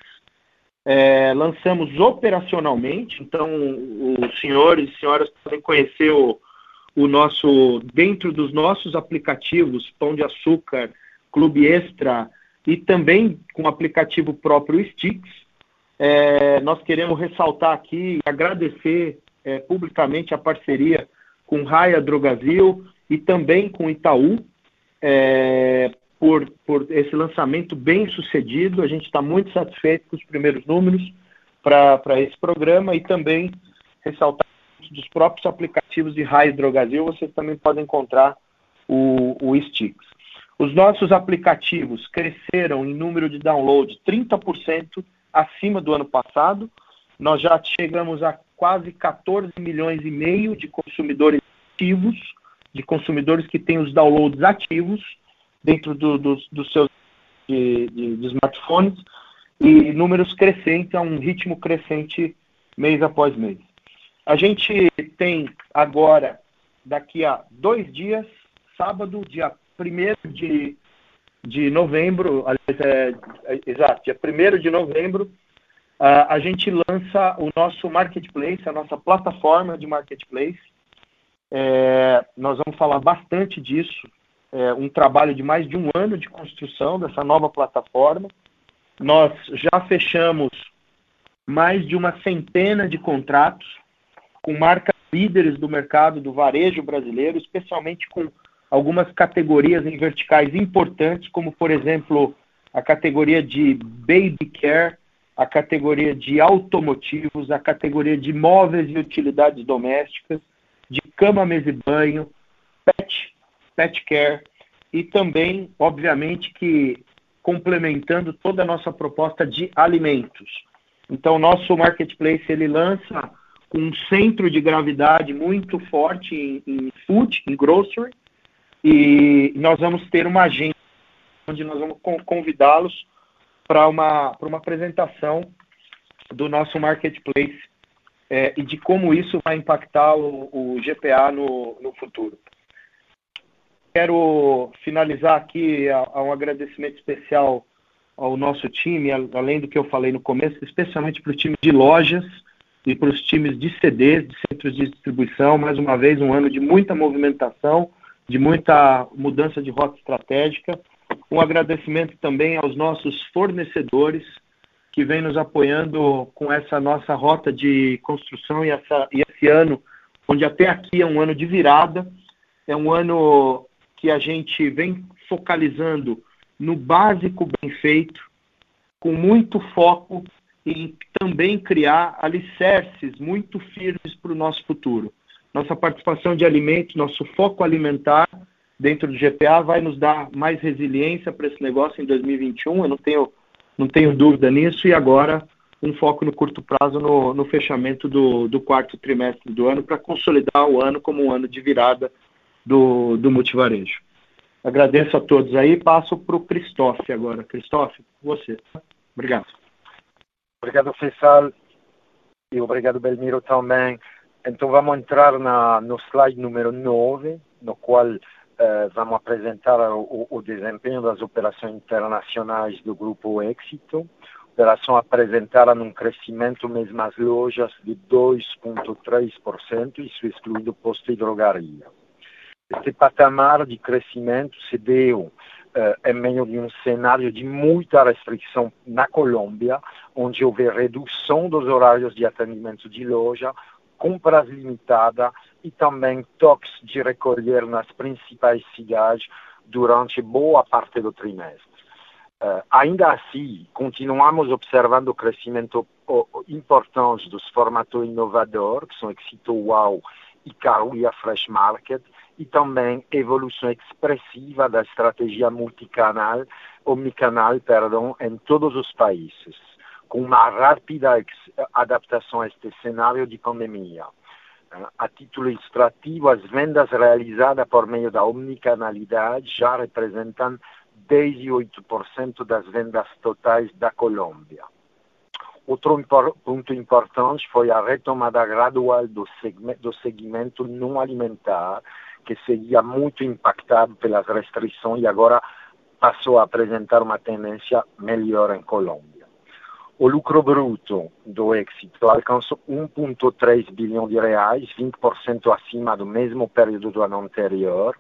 G: É, lançamos operacionalmente, então os senhores e senhoras podem conhecer o, o nosso, dentro dos nossos aplicativos, Pão de Açúcar, Clube Extra, e também com o aplicativo próprio Stix. É, nós queremos ressaltar aqui e agradecer é, publicamente a parceria com Raia Drogazil e também com Itaú é, por, por esse lançamento bem sucedido. A gente está muito satisfeito com os primeiros números para esse programa e também ressaltar dos próprios aplicativos de Raia Drogazil, vocês também podem encontrar o, o Stix. Os nossos aplicativos cresceram em número de download 30% acima do ano passado. Nós já chegamos a quase 14 milhões e meio de consumidores ativos, de consumidores que têm os downloads ativos dentro do, do, dos seus de, de, de smartphones e números crescentes, a um ritmo crescente mês após mês. A gente tem agora, daqui a dois dias, sábado, dia 1 de, de novembro, é, é, exato, dia 1 de novembro, uh, a gente lança o nosso marketplace, a nossa plataforma de marketplace. É, nós vamos falar bastante disso, é, um trabalho de mais de um ano de construção dessa nova plataforma. Nós já fechamos mais de uma centena de contratos com marcas líderes do mercado do varejo brasileiro, especialmente com algumas categorias em verticais importantes, como, por exemplo, a categoria de baby care, a categoria de automotivos, a categoria de móveis e utilidades domésticas, de cama, mesa e banho, pet, pet care e também, obviamente, que complementando toda a nossa proposta de alimentos. Então, nosso marketplace ele lança um centro de gravidade muito forte em, em food, em grocery, e nós vamos ter uma agenda onde nós vamos convidá-los para uma, uma apresentação do nosso marketplace é, e de como isso vai impactar o, o GPA no, no futuro. Quero finalizar aqui a, a um agradecimento especial ao nosso time, além do que eu falei no começo, especialmente para o time de lojas e para os times de CDs, de centros de distribuição. Mais uma vez, um ano de muita movimentação, de muita mudança de rota estratégica. Um agradecimento também aos nossos fornecedores que vêm nos apoiando com essa nossa rota de construção e, essa, e esse ano, onde até aqui é um ano de virada, é um ano que a gente vem focalizando no básico bem feito, com muito foco em também criar alicerces muito firmes para o nosso futuro. Nossa participação de alimentos, nosso foco alimentar dentro do GPA vai nos dar mais resiliência para esse negócio em 2021, eu não tenho, não tenho dúvida nisso, e agora um foco no curto prazo no, no fechamento do, do quarto trimestre do ano para consolidar o ano como um ano de virada do, do multivarejo. Agradeço a todos aí. Passo para o Cristófe agora. Cristófe, você. Obrigado.
E: Obrigado, Faisal. E obrigado, Belmiro, também. Então, vamos entrar na, no slide número 9, no qual eh, vamos apresentar o, o, desempenho das operações internacionais do Grupo Éxito. Operação apresentada num crescimento mesmo as lojas de 2,3%, isso excluindo posto e drogaria. Este patamar de crescimento se deu eh, em meio de um cenário de muita restrição na Colômbia, onde houve redução dos horários de atendimento de loja, compras limitadas e também toques de recolher nas principais cidades durante boa parte do trimestre. Uh, ainda assim, continuamos observando crescimento importante dos formatos inovadores, que são Exito Wow e Carulla Fresh Market, e também evolução expressiva da estratégia multicanal, omnicanal, perdão, em todos os países, com uma rápida adaptação a este cenário de pandemia. A título ilustrativo, as vendas realizadas por meio da omnicanalidade já representam 18% das vendas totais da Colômbia. Outro impor, ponto importante foi a retomada gradual do, segmento, não alimentar, que seguia muito impactado pelas restrições e agora passou a apresentar uma tendência melhor em Colômbia. O lucro bruto do Éxito alcançou 1,3 bilhão de reais, 20% acima do mesmo período do ano anterior,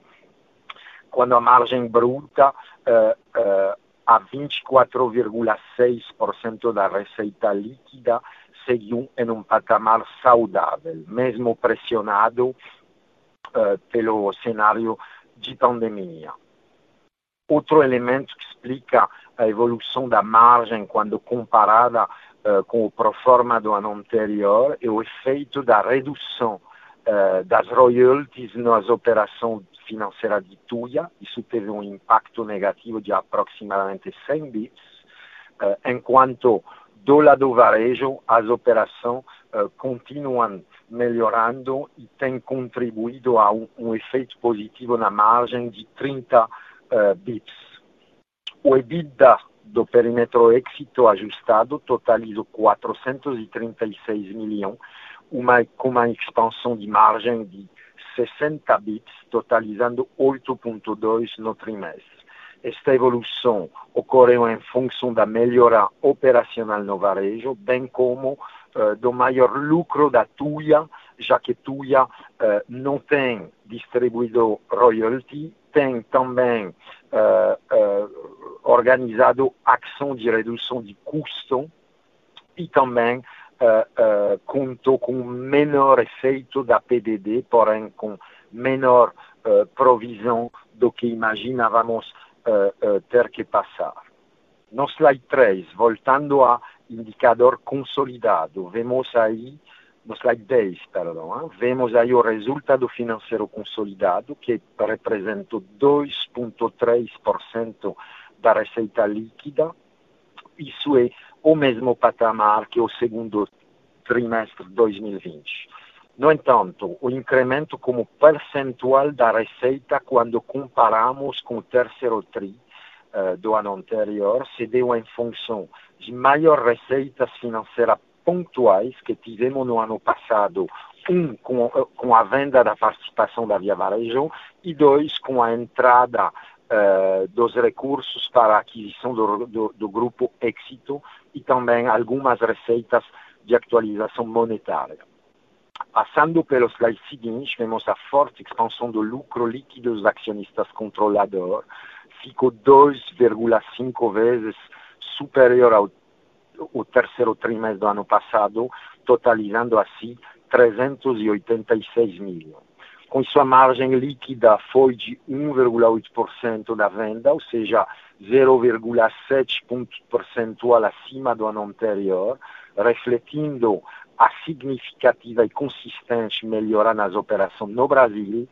E: quando a margem bruta uh, uh, a 24,6% da receita líquida seguiu em um patamar saudável, mesmo pressionado uh, pelo cenário de pandemia. Outro elemento que explica a evolução da margem quando comparada com o proforma do ano anterior é o efeito da redução das royalties nas operações financeira de Tuia, isso teve um impacto negativo de aproximadamente 100 bips, uh, enquanto do lado varejo as operações uh, continuam melhorando e têm contribuído a um, um, efeito positivo na margem de 30 uh, bips. O EBITDA do perímetro éxito ajustado totalizou 436 milhões, uma, com uma expansão de margem de 60 bits, totalizando 8,2 no trimestre. Esta evolução ocorreu em função da melhora operacional no varejo, bem como do maior lucro da Tuia, já que Tuia uh, não tem distribuído royalty, tem também uh, organizado ação de redução de custo e também uh, uh, contou com menor efeito da PDD, porém com menor uh, provisão do que imaginávamos ter que passar. No slide 3, voltando a indicador consolidado, vemos aí, no slide 10, perdão, vemos aí o resultado financeiro consolidado, que representa 2,3% da receita líquida. Isso é o mesmo patamar que o segundo trimestre de 2020. No entanto, o incremento como percentual da receita quando comparamos com o terceiro TRI uh, do ano anterior se deu em função de maiores receitas financeiras pontuais que tivemos no ano passado, um com, com a venda da participação da Via Varejo e dois com a entrada uh, dos recursos para a aquisição do, do, do grupo Éxito e também algumas receitas de atualização monetária. Passando pelo slide seguinte, vemos a forte expansão do lucro líquido dos acionistas controladores, ficou 2,5 vezes superior ao, terceiro trimestre do ano passado, totalizando assim 386 milhões. Com sua margem líquida foi de 1,8% da venda, ou seja, 0,7 pontos percentual acima do ano anterior, refletindo a significativa e consistente melhora nas operações no Brasil,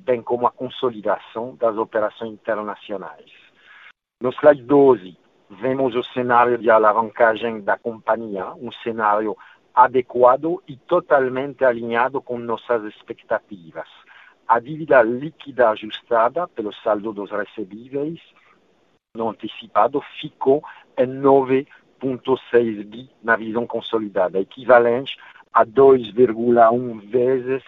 E: bem como a consolidação das operações internacionais. No slide 12, vemos o cenário de alavancagem da companhia, um cenário adequado e totalmente alinhado com nossas expectativas. A dívida líquida ajustada pelo saldo dos recebíveis no antecipado ficou em 9,6 bi na visão consolidada, equivalente a 2,1 vezes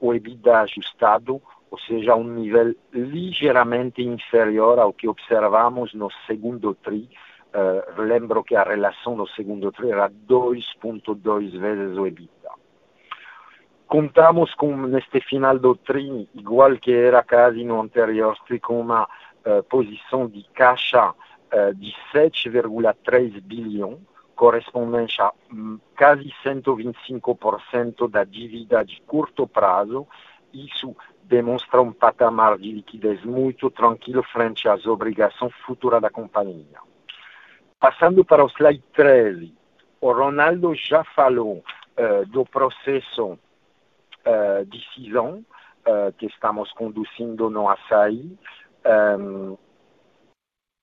E: o EBITDA ajustado, ou seja, um nível ligeiramente inferior ao que observamos no segundo TRI, Uh, lembro que a relação do segundo TRI era 2,2 vezes o EBITDA. Contamos com, neste final do TRI, igual que era quase no anterior TRI, com uma uh, posição de caixa uh, de 7,3 bilhões, correspondente a um, quase 125% da dívida de curto prazo. Isso demonstra um patamar de liquidez muito tranquilo frente às obrigações futuras da companhia. Passando para o slide 13, o Ronaldo já falou uh, do processo uh, de cisão uh, que estamos conduzindo no açaí. Um,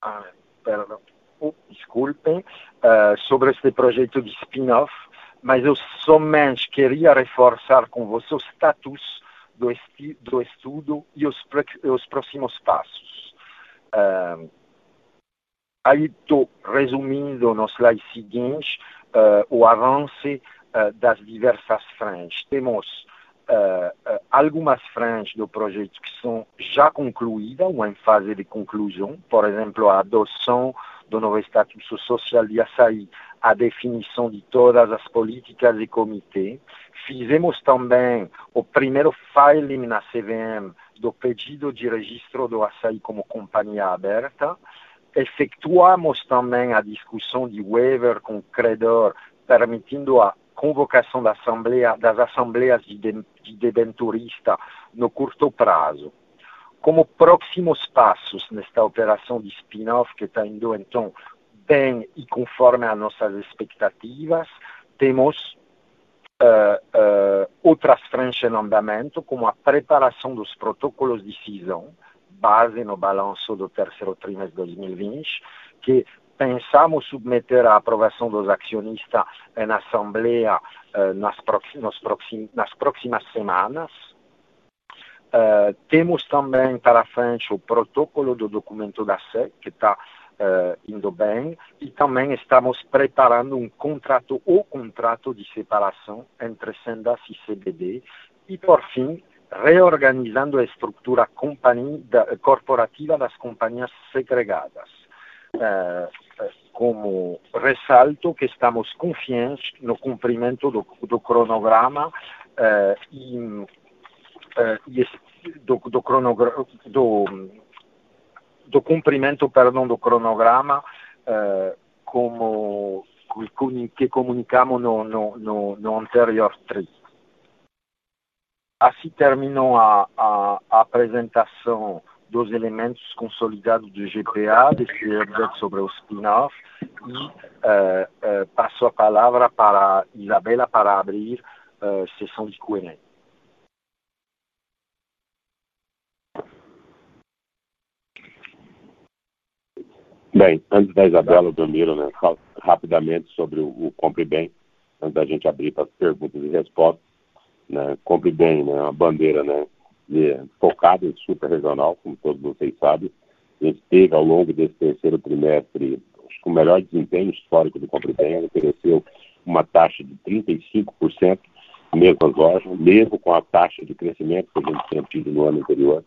E: ah, perdão, oh, desculpem, uh, sobre este projeto de spin-off, mas eu somente queria reforçar com você o status do, do estudo e os, os próximos passos. Uh, Aí estou resumindo no slide seguinte uh, o avanço uh, das diversas frentes. Temos algumas frentes do projeto que são já concluídas ou em fase de conclusão, por exemplo, a adoção do novo Estatuto Social de Açaí, a definição de todas as políticas e comitê. Fizemos também o primeiro filing na CVM do pedido de registro do Açaí como companhia aberta efetuamos também a discussão de waiver com o credor, permitindo a convocação da assembleia, das assembleias de, de, de no curto prazo. Como próximos passos nesta operação de spin-off, que está indo então bem e conforme as nossas expectativas, temos uh, uh, outras frentes em andamento, como a preparação dos protocolos de decisão, base no balanço do terceiro trimestre de 2020, que pensamos submeter à aprovação dos acionistas em assembleia uh, nas, próximas, nas próximas semanas. Uh, temos também para frente o protocolo do documento da SEC, que está uh, indo bem, e também estamos preparando um contrato ou contrato de separação entre Sendas e CBD, e por fim, reorganizando a estrutura da, corporativa das companhias segregadas. Uh, como ressalto que estamos confiantes no cumprimento do, do cronograma uh, e, uh, e do, do, cronograma, do, do cumprimento perdão, do cronograma como que comunicamos no, no, no, no anterior TRI. Assim terminou a, a, a apresentação dos elementos consolidados do GPA, desse update sobre o spin-off, e uh, uh, passo a palavra para Isabela para abrir uh, sessão de Q&A.
F: Bem, antes da Isabela, o Domiro, né, rapidamente sobre o, o Compre Bem, antes da gente abrir para as perguntas e respostas. Né, Compre Bem, né, a bandeira né, é, focado em super regional, como todos vocês sabem. A gente teve ao longo desse terceiro trimestre o melhor desempenho histórico do Comprebem, ofereceu uma taxa de 35%, mesmo as lojas, mesmo com a taxa de crescimento que a gente tinha tido no ano anterior.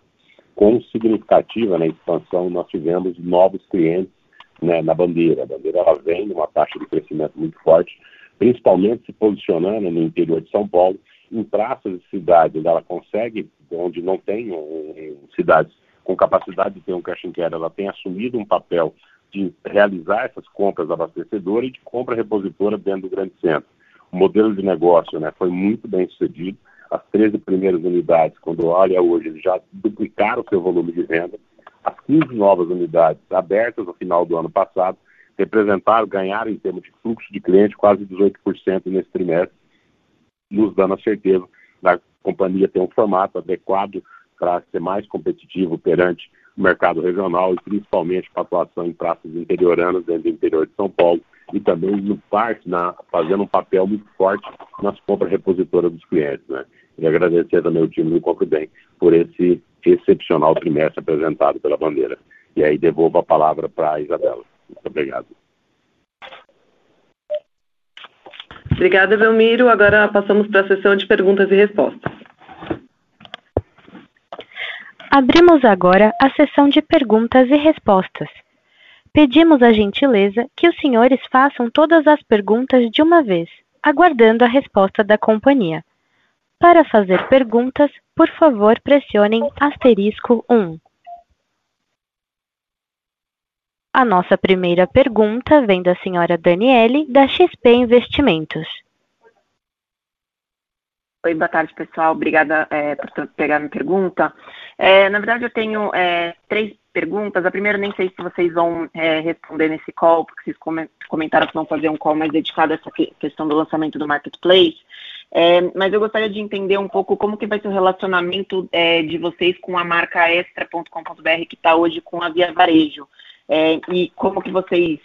F: Com significativa na expansão, nós tivemos novos clientes né, na bandeira. A bandeira ela vem numa taxa de crescimento muito forte, principalmente se posicionando no interior de São Paulo, em praças de cidades onde ela consegue onde não tem um, cidades com capacidade de ter um cash and ela tem assumido um papel de realizar essas compras abastecedoras e de compra repositora dentro do grande centro. O modelo de negócio né, foi muito bem sucedido. As 13 primeiras unidades, quando olha hoje, já duplicaram o seu volume de venda. As 15 novas unidades abertas no final do ano passado representaram, ganharam em termos de fluxo de cliente quase 18% nesse trimestre, nos dando a certeza da companhia ter um formato adequado para ser mais competitivo perante o mercado regional e principalmente para atuação em praças interioranas dentro do interior de São Paulo e também no na, fazendo um papel muito forte nas compras repositoras dos clientes. Né? E agradecer também o time do Compre Bem por esse excepcional trimestre apresentado pela bandeira. E aí devolvo a palavra para a Isabela. Muito obrigado.
B: Obrigada, Belmiro. Agora passamos para a sessão de perguntas e respostas.
A: Abrimos agora a sessão de perguntas e respostas. Pedimos a gentileza que os senhores façam todas as perguntas de uma vez, aguardando a resposta da companhia. Para fazer perguntas, por favor, pressionem asterisco 1. A nossa primeira pergunta vem da senhora Daniele, da XP Investimentos.
H: Oi, boa tarde, pessoal. Obrigada é, por pegar minha pergunta. É, na verdade, eu tenho é, três perguntas. A primeira, nem sei se vocês vão é, responder nesse call, porque vocês comentaram que vão fazer um call mais dedicado a essa questão do lançamento do Marketplace. É, mas eu gostaria de entender um pouco como que vai ser o relacionamento é, de vocês com a marca extra.com.br que está hoje com a Via Varejo é, e como que vocês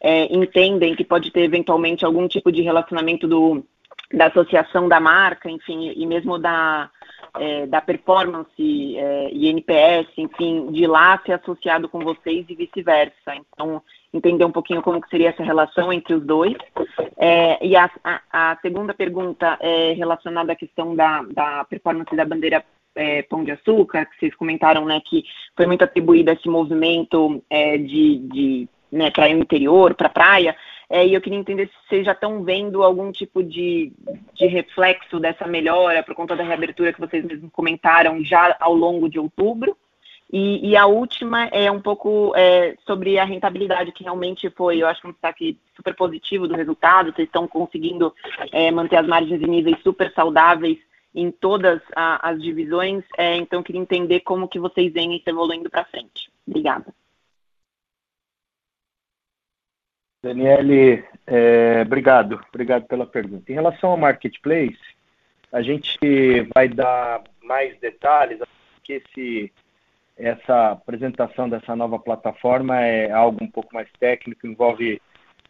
H: é, entendem que pode ter eventualmente algum tipo de relacionamento do, da associação da marca, enfim, e mesmo da, é, da performance é, e NPS, enfim, de lá ser associado com vocês e vice-versa. Então, entender um pouquinho como que seria essa relação entre os dois. É, e a, a, a, segunda pergunta é relacionada à questão da, da performance da bandeira é, Pão de Açúcar, que vocês comentaram, né, que foi muito atribuído a esse movimento é, de, de né, para o interior, para a praia, é, e eu queria entender se vocês já estão vendo algum tipo de, de reflexo dessa melhora por conta da reabertura que vocês mesmos comentaram já ao longo de outubro. E, e a última é um pouco é, sobre a rentabilidade, que realmente foi, eu acho, um destaque super positivo do resultado. Vocês estão conseguindo é, manter as margens em níveis super saudáveis em todas a, as divisões, é, então queria entender como que vocês isso evoluindo para frente. Obrigada.
G: Daniele, é, obrigado, obrigado pela pergunta. Em relação ao marketplace, a gente vai dar mais detalhes, porque esse, essa apresentação dessa nova plataforma é algo um pouco mais técnico, envolve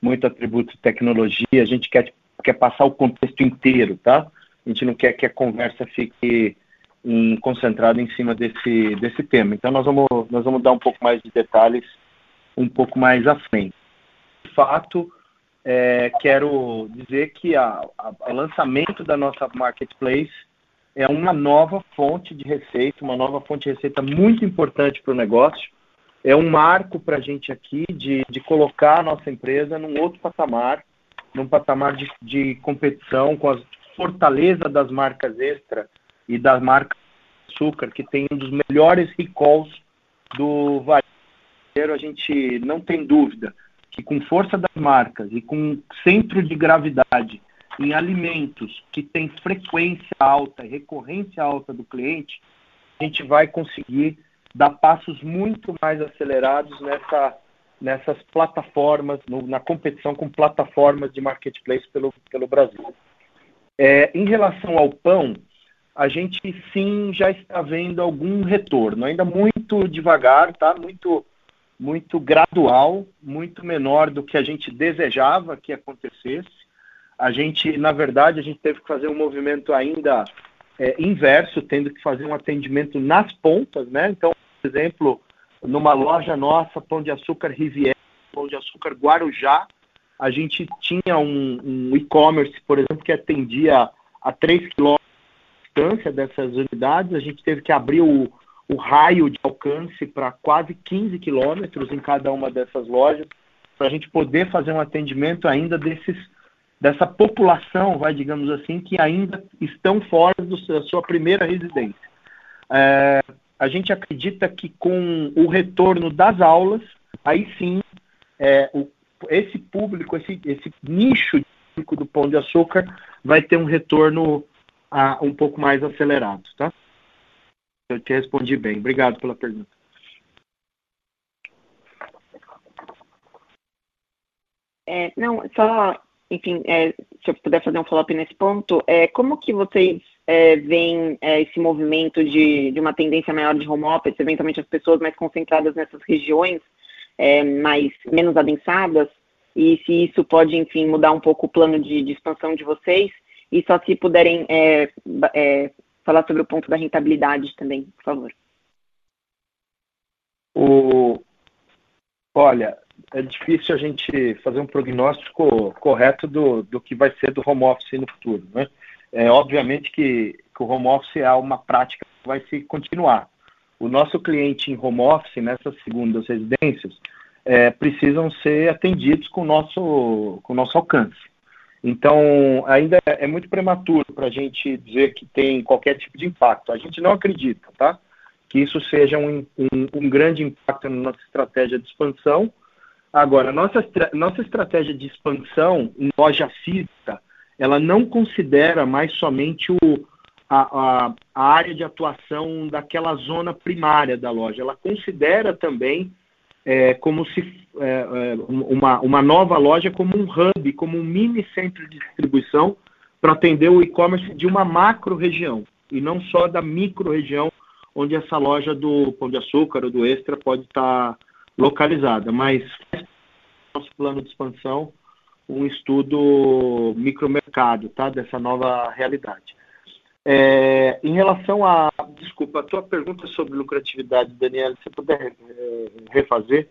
G: muito atributo de tecnologia, a gente quer, quer passar o contexto inteiro, tá? A gente não quer que a conversa fique em, concentrada em cima desse, desse tema. Então, nós vamos, nós vamos dar um pouco mais de detalhes um pouco mais à frente. De fato, é, quero dizer que o lançamento da nossa marketplace é uma nova fonte de receita, uma nova fonte de receita muito importante para o negócio. É um marco para a gente aqui de, de colocar a nossa empresa num outro patamar, num patamar de, de competição com a fortaleza das marcas extra e da marca açúcar, que tem um dos melhores recalls do varejo. A gente não tem dúvida que com força das marcas e com centro de gravidade em alimentos que têm frequência alta recorrência alta do cliente, a gente vai conseguir dar passos muito mais acelerados nessa, nessas plataformas, no, na competição com plataformas de marketplace pelo, pelo Brasil. É, em relação ao pão, a gente sim já está vendo algum retorno, ainda muito devagar, tá? Muito muito gradual, muito menor do que a gente desejava que acontecesse. A gente, na verdade, a gente teve que fazer um movimento ainda é, inverso, tendo que fazer um atendimento nas pontas, né? Então, por exemplo, numa loja nossa, Pão de Açúcar Riviera, Pão de Açúcar Guarujá, a gente tinha um, um e-commerce, por exemplo, que atendia a 3 quilômetros de distância dessas unidades, a gente teve que abrir o, o raio de alcance para quase 15 quilômetros em cada uma dessas lojas, para a gente poder fazer um atendimento ainda desses dessa população, vai digamos assim, que ainda estão fora do, da sua primeira residência. É, a gente acredita que com o retorno das aulas, aí sim, é, o, esse público, esse, esse nicho do pão de açúcar vai ter um retorno a, um pouco mais acelerado, tá? Eu te respondi bem. Obrigado pela pergunta.
H: É, não, só enfim, é, se eu puder fazer um follow-up nesse ponto, é, como que vocês é, veem é, esse movimento de, de uma tendência maior de home office, eventualmente as pessoas mais concentradas nessas regiões é, mais menos adensadas, e se isso pode, enfim, mudar um pouco o plano de, de expansão de vocês, e só se puderem é, é, falar sobre o ponto da rentabilidade também, por favor.
G: O... Olha, é difícil a gente fazer um prognóstico correto do, do que vai ser do home office no futuro. Né? É, obviamente que, que o home office é uma prática que vai se continuar. O nosso cliente em home office, nessas segundas residências, é, precisam ser atendidos com o nosso, com nosso alcance. Então, ainda é muito prematuro para a gente dizer que tem qualquer tipo de impacto. A gente não acredita, tá? Que isso seja um, um, um grande impacto na nossa estratégia de expansão, Agora, nossa, nossa estratégia de expansão em loja física, ela não considera mais somente o, a, a, a, área de atuação daquela zona primária da loja. Ela considera também é, como se é, é uma, uma nova loja como um hub, como um mini centro de distribuição para atender o e-commerce de uma macro região e não só da micro região onde essa loja do Pão de Açúcar ou do Extra pode estar tá localizada, mas nosso plano de expansão um estudo micromercado, tá, dessa nova realidade. É, em relação a, desculpa, a tua pergunta sobre lucratividade, Daniela, se puder é, refazer?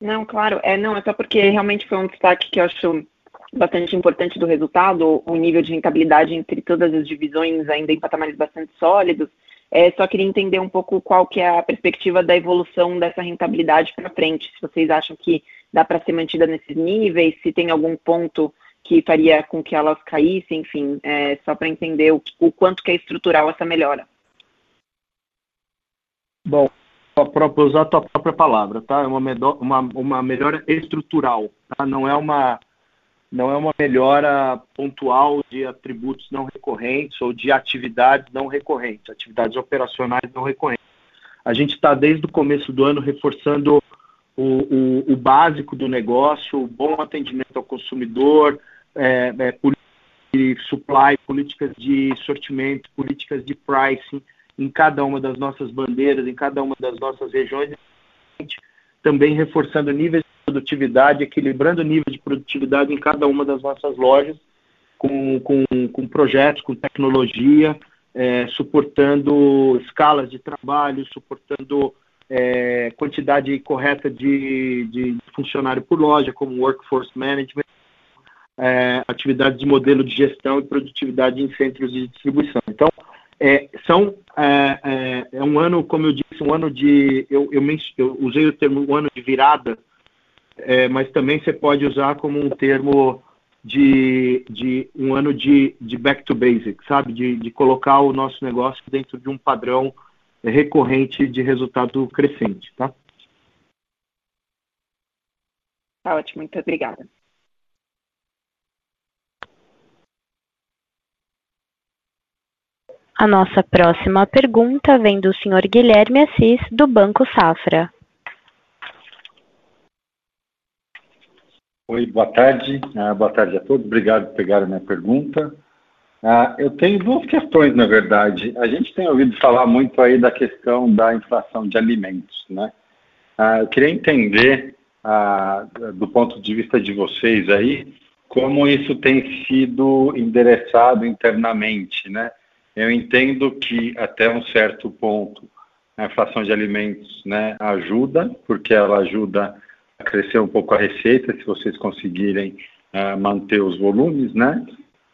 H: Não, claro, é não, é só porque realmente foi um destaque que eu acho bastante importante do resultado, o nível de rentabilidade entre todas as divisões ainda em patamares bastante sólidos. É, só queria entender um pouco qual que é a perspectiva da evolução dessa rentabilidade para frente. Se vocês acham que dá para ser mantida nesses níveis, se tem algum ponto que faria com que elas caíssem, enfim, é, só para entender o, o, quanto que é estrutural essa melhora.
G: Bom, para usar a tua própria palavra, tá? É uma, uma, uma melhora estrutural, tá? Não é uma não é uma melhora pontual de atributos não recorrentes ou de atividades não recorrentes, atividades operacionais não recorrentes. A gente está desde o começo do ano reforçando o, o, o, básico do negócio, o bom atendimento ao consumidor, é, é, políticas de supply, políticas de sortimento, políticas de pricing em cada uma das nossas bandeiras, em cada uma das nossas regiões, também reforçando níveis produtividade, equilibrando o nível de produtividade em cada uma das nossas lojas, com, com, com projetos, com tecnologia, é, suportando escalas de trabalho, suportando é, quantidade correta de, de, funcionário por loja, como workforce management, é, atividades de modelo de gestão e produtividade em centros de distribuição. Então, é, são é, é, é, um ano, como eu disse, um ano de eu, eu, eu usei o termo um ano de virada, é, mas também você pode usar como um termo de, de um ano de, de back to basic, sabe, de, de colocar o nosso negócio dentro de um padrão recorrente de resultado crescente, tá?
H: Tá ótimo, muito obrigada.
A: A nossa próxima pergunta vem do Sr. Guilherme Assis, do Banco Safra.
I: Oi, boa tarde. Uh, boa tarde a todos. Obrigado por pegar a minha pergunta. Uh, eu tenho duas questões, na verdade. A gente tem ouvido falar muito aí da questão da inflação de alimentos, né? Uh, eu queria entender, do ponto de vista de vocês aí, como isso tem sido endereçado internamente, né? Eu entendo que até um certo ponto a inflação de alimentos né, ajuda, porque ela ajuda crescer um pouco a receita, se vocês conseguirem uh, manter os volumes, né?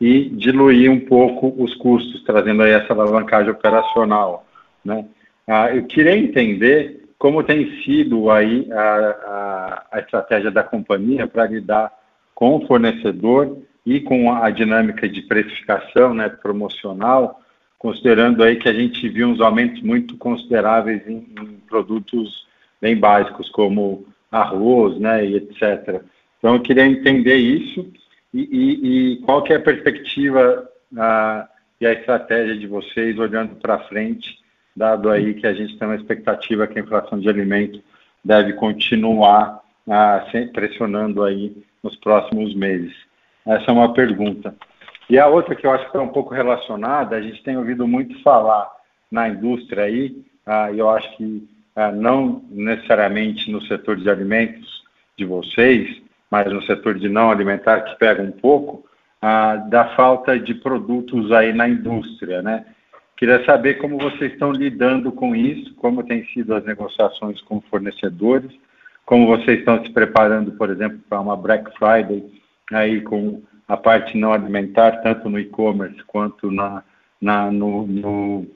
I: E diluir um pouco os custos, trazendo aí essa alavancagem operacional, né? Uh, eu queria entender como tem sido aí a, a, a estratégia da companhia para lidar com o fornecedor e com a dinâmica de precificação, né, promocional, considerando aí que a gente viu uns aumentos muito consideráveis em, em produtos bem básicos, como arroz, né, e etc. Então, eu queria entender isso e, e, e qual que é a perspectiva a, e a estratégia de vocês olhando para frente, dado aí que a gente tem uma expectativa que a inflação de alimentos deve continuar a, pressionando aí nos próximos meses. Essa é uma pergunta. E a outra que eu acho que é um pouco relacionada, a gente tem ouvido muito falar na indústria aí, ah, e eu acho que ah, não necessariamente no setor de alimentos de vocês, mas no setor de não alimentar, que pega um pouco, ah, da falta de produtos aí na indústria, né? Queria saber como vocês estão lidando com isso, como têm sido as negociações com fornecedores, como vocês estão se preparando, por exemplo, para uma Black Friday aí com a parte não alimentar, tanto no e-commerce quanto na, na no, no,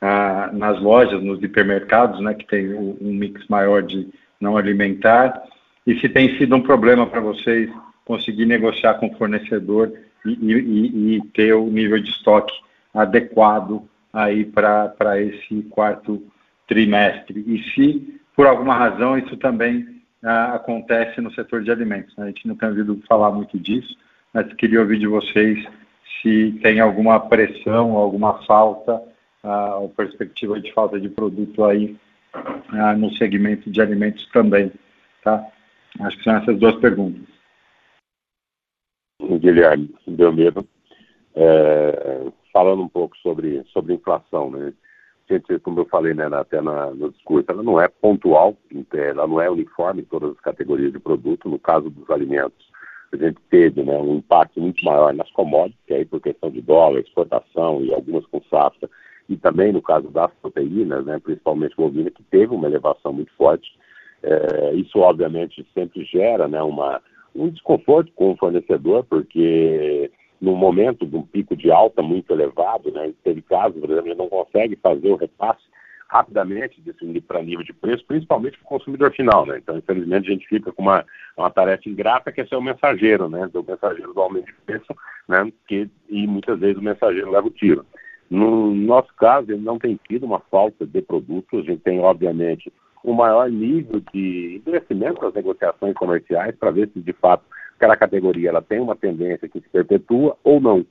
I: ah, nas lojas, nos hipermercados, né, que tem um, mix maior de não alimentar, e se tem sido um problema para vocês conseguir negociar com o fornecedor e, e, e ter o nível de estoque adequado aí para esse quarto trimestre. E se, por alguma razão, isso também ah, acontece no setor de alimentos. Né? A gente não tem ouvido falar muito disso, mas queria ouvir de vocês se tem alguma pressão, alguma falta, ou perspectiva de falta de produto aí no segmento de alimentos também, tá? Acho que são essas duas perguntas.
F: Guilherme, medo. É, falando um pouco sobre, sobre inflação, né? Gente, como eu falei né, até na, no discurso, ela não é pontual, ela não é uniforme em todas as categorias de produto. No caso dos alimentos, a gente teve né, um impacto muito maior nas commodities, que aí por questão de dólar, exportação e algumas com safra, e também no caso das proteínas, né, principalmente bovina, que teve uma elevação muito forte. É, isso, obviamente, sempre gera né, uma, um desconforto com o fornecedor, porque no momento de um pico de alta muito elevado, né, teve casos, por exemplo, ele não consegue fazer o repasse rapidamente desse para nível de preço, principalmente para o consumidor final, né? Então, infelizmente, a gente fica com uma, uma tarefa ingrata que é ser o mensageiro, né? O mensageiro do aumento de preço, né? Que, e muitas vezes o mensageiro leva o tiro. No nosso caso, ele não tem tido uma falta de produtos, a gente tem, obviamente, um maior nível de endurecimento das negociações comerciais para ver se, de fato, aquela categoria ela tem uma tendência que se perpetua ou não.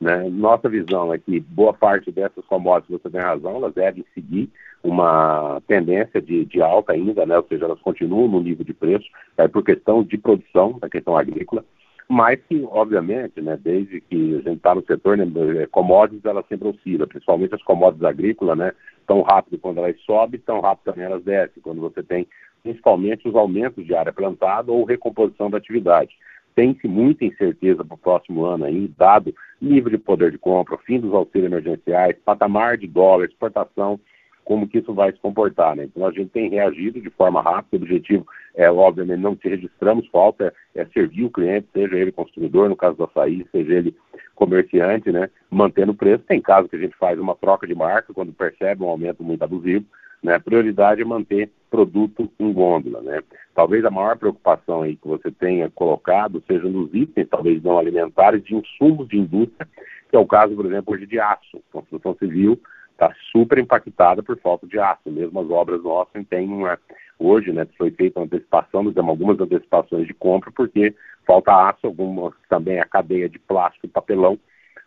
F: Né? Nossa visão é que boa parte dessas commodities, você tem razão, elas devem seguir uma tendência de, de, alta ainda, né? ou seja, elas continuam no nível de preço, é, por questão de produção, da questão agrícola, mas que, obviamente, né, desde que a gente está no setor, né, commodities, ela sempre oscila, principalmente as commodities agrícolas, né, tão rápido quando elas sobem, tão rápido também elas descem, quando você tem principalmente os aumentos de área plantada ou recomposição da atividade. Tem-se muita incerteza para o próximo ano aí, dado nível de poder de compra, fim dos auxílios emergenciais, patamar de dólar, exportação, como que isso vai se comportar, né? Então a gente tem reagido de forma rápida, o objetivo é, obviamente, não te registramos falta, é, é servir o cliente, seja ele consumidor, no caso do açaí, seja ele comerciante, né? Mantendo o preço. Tem casos que a gente faz uma troca de marca quando percebe um aumento muito abusivo, né? A prioridade é manter produto em gôndola, né? Talvez a maior preocupação aí que você tenha colocado seja nos itens, talvez não alimentares, de insumos de indústria, que é o caso, por exemplo, hoje de aço. Construção civil está super impactada por falta de aço. Mesmo as obras nossas têm uma, hoje, né, foi feita uma antecipação, temos algumas antecipações de compra, porque falta aço, algumas também a cadeia de plástico e papelão,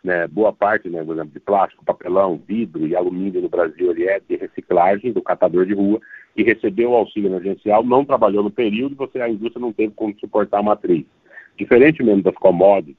F: né, boa parte, né, por exemplo, de plástico, papelão, vidro e alumínio no Brasil, ele é de reciclagem do catador de rua, que recebeu o auxílio emergencial, não trabalhou no período, você a indústria não teve como suportar a matriz. Diferentemente das commodities,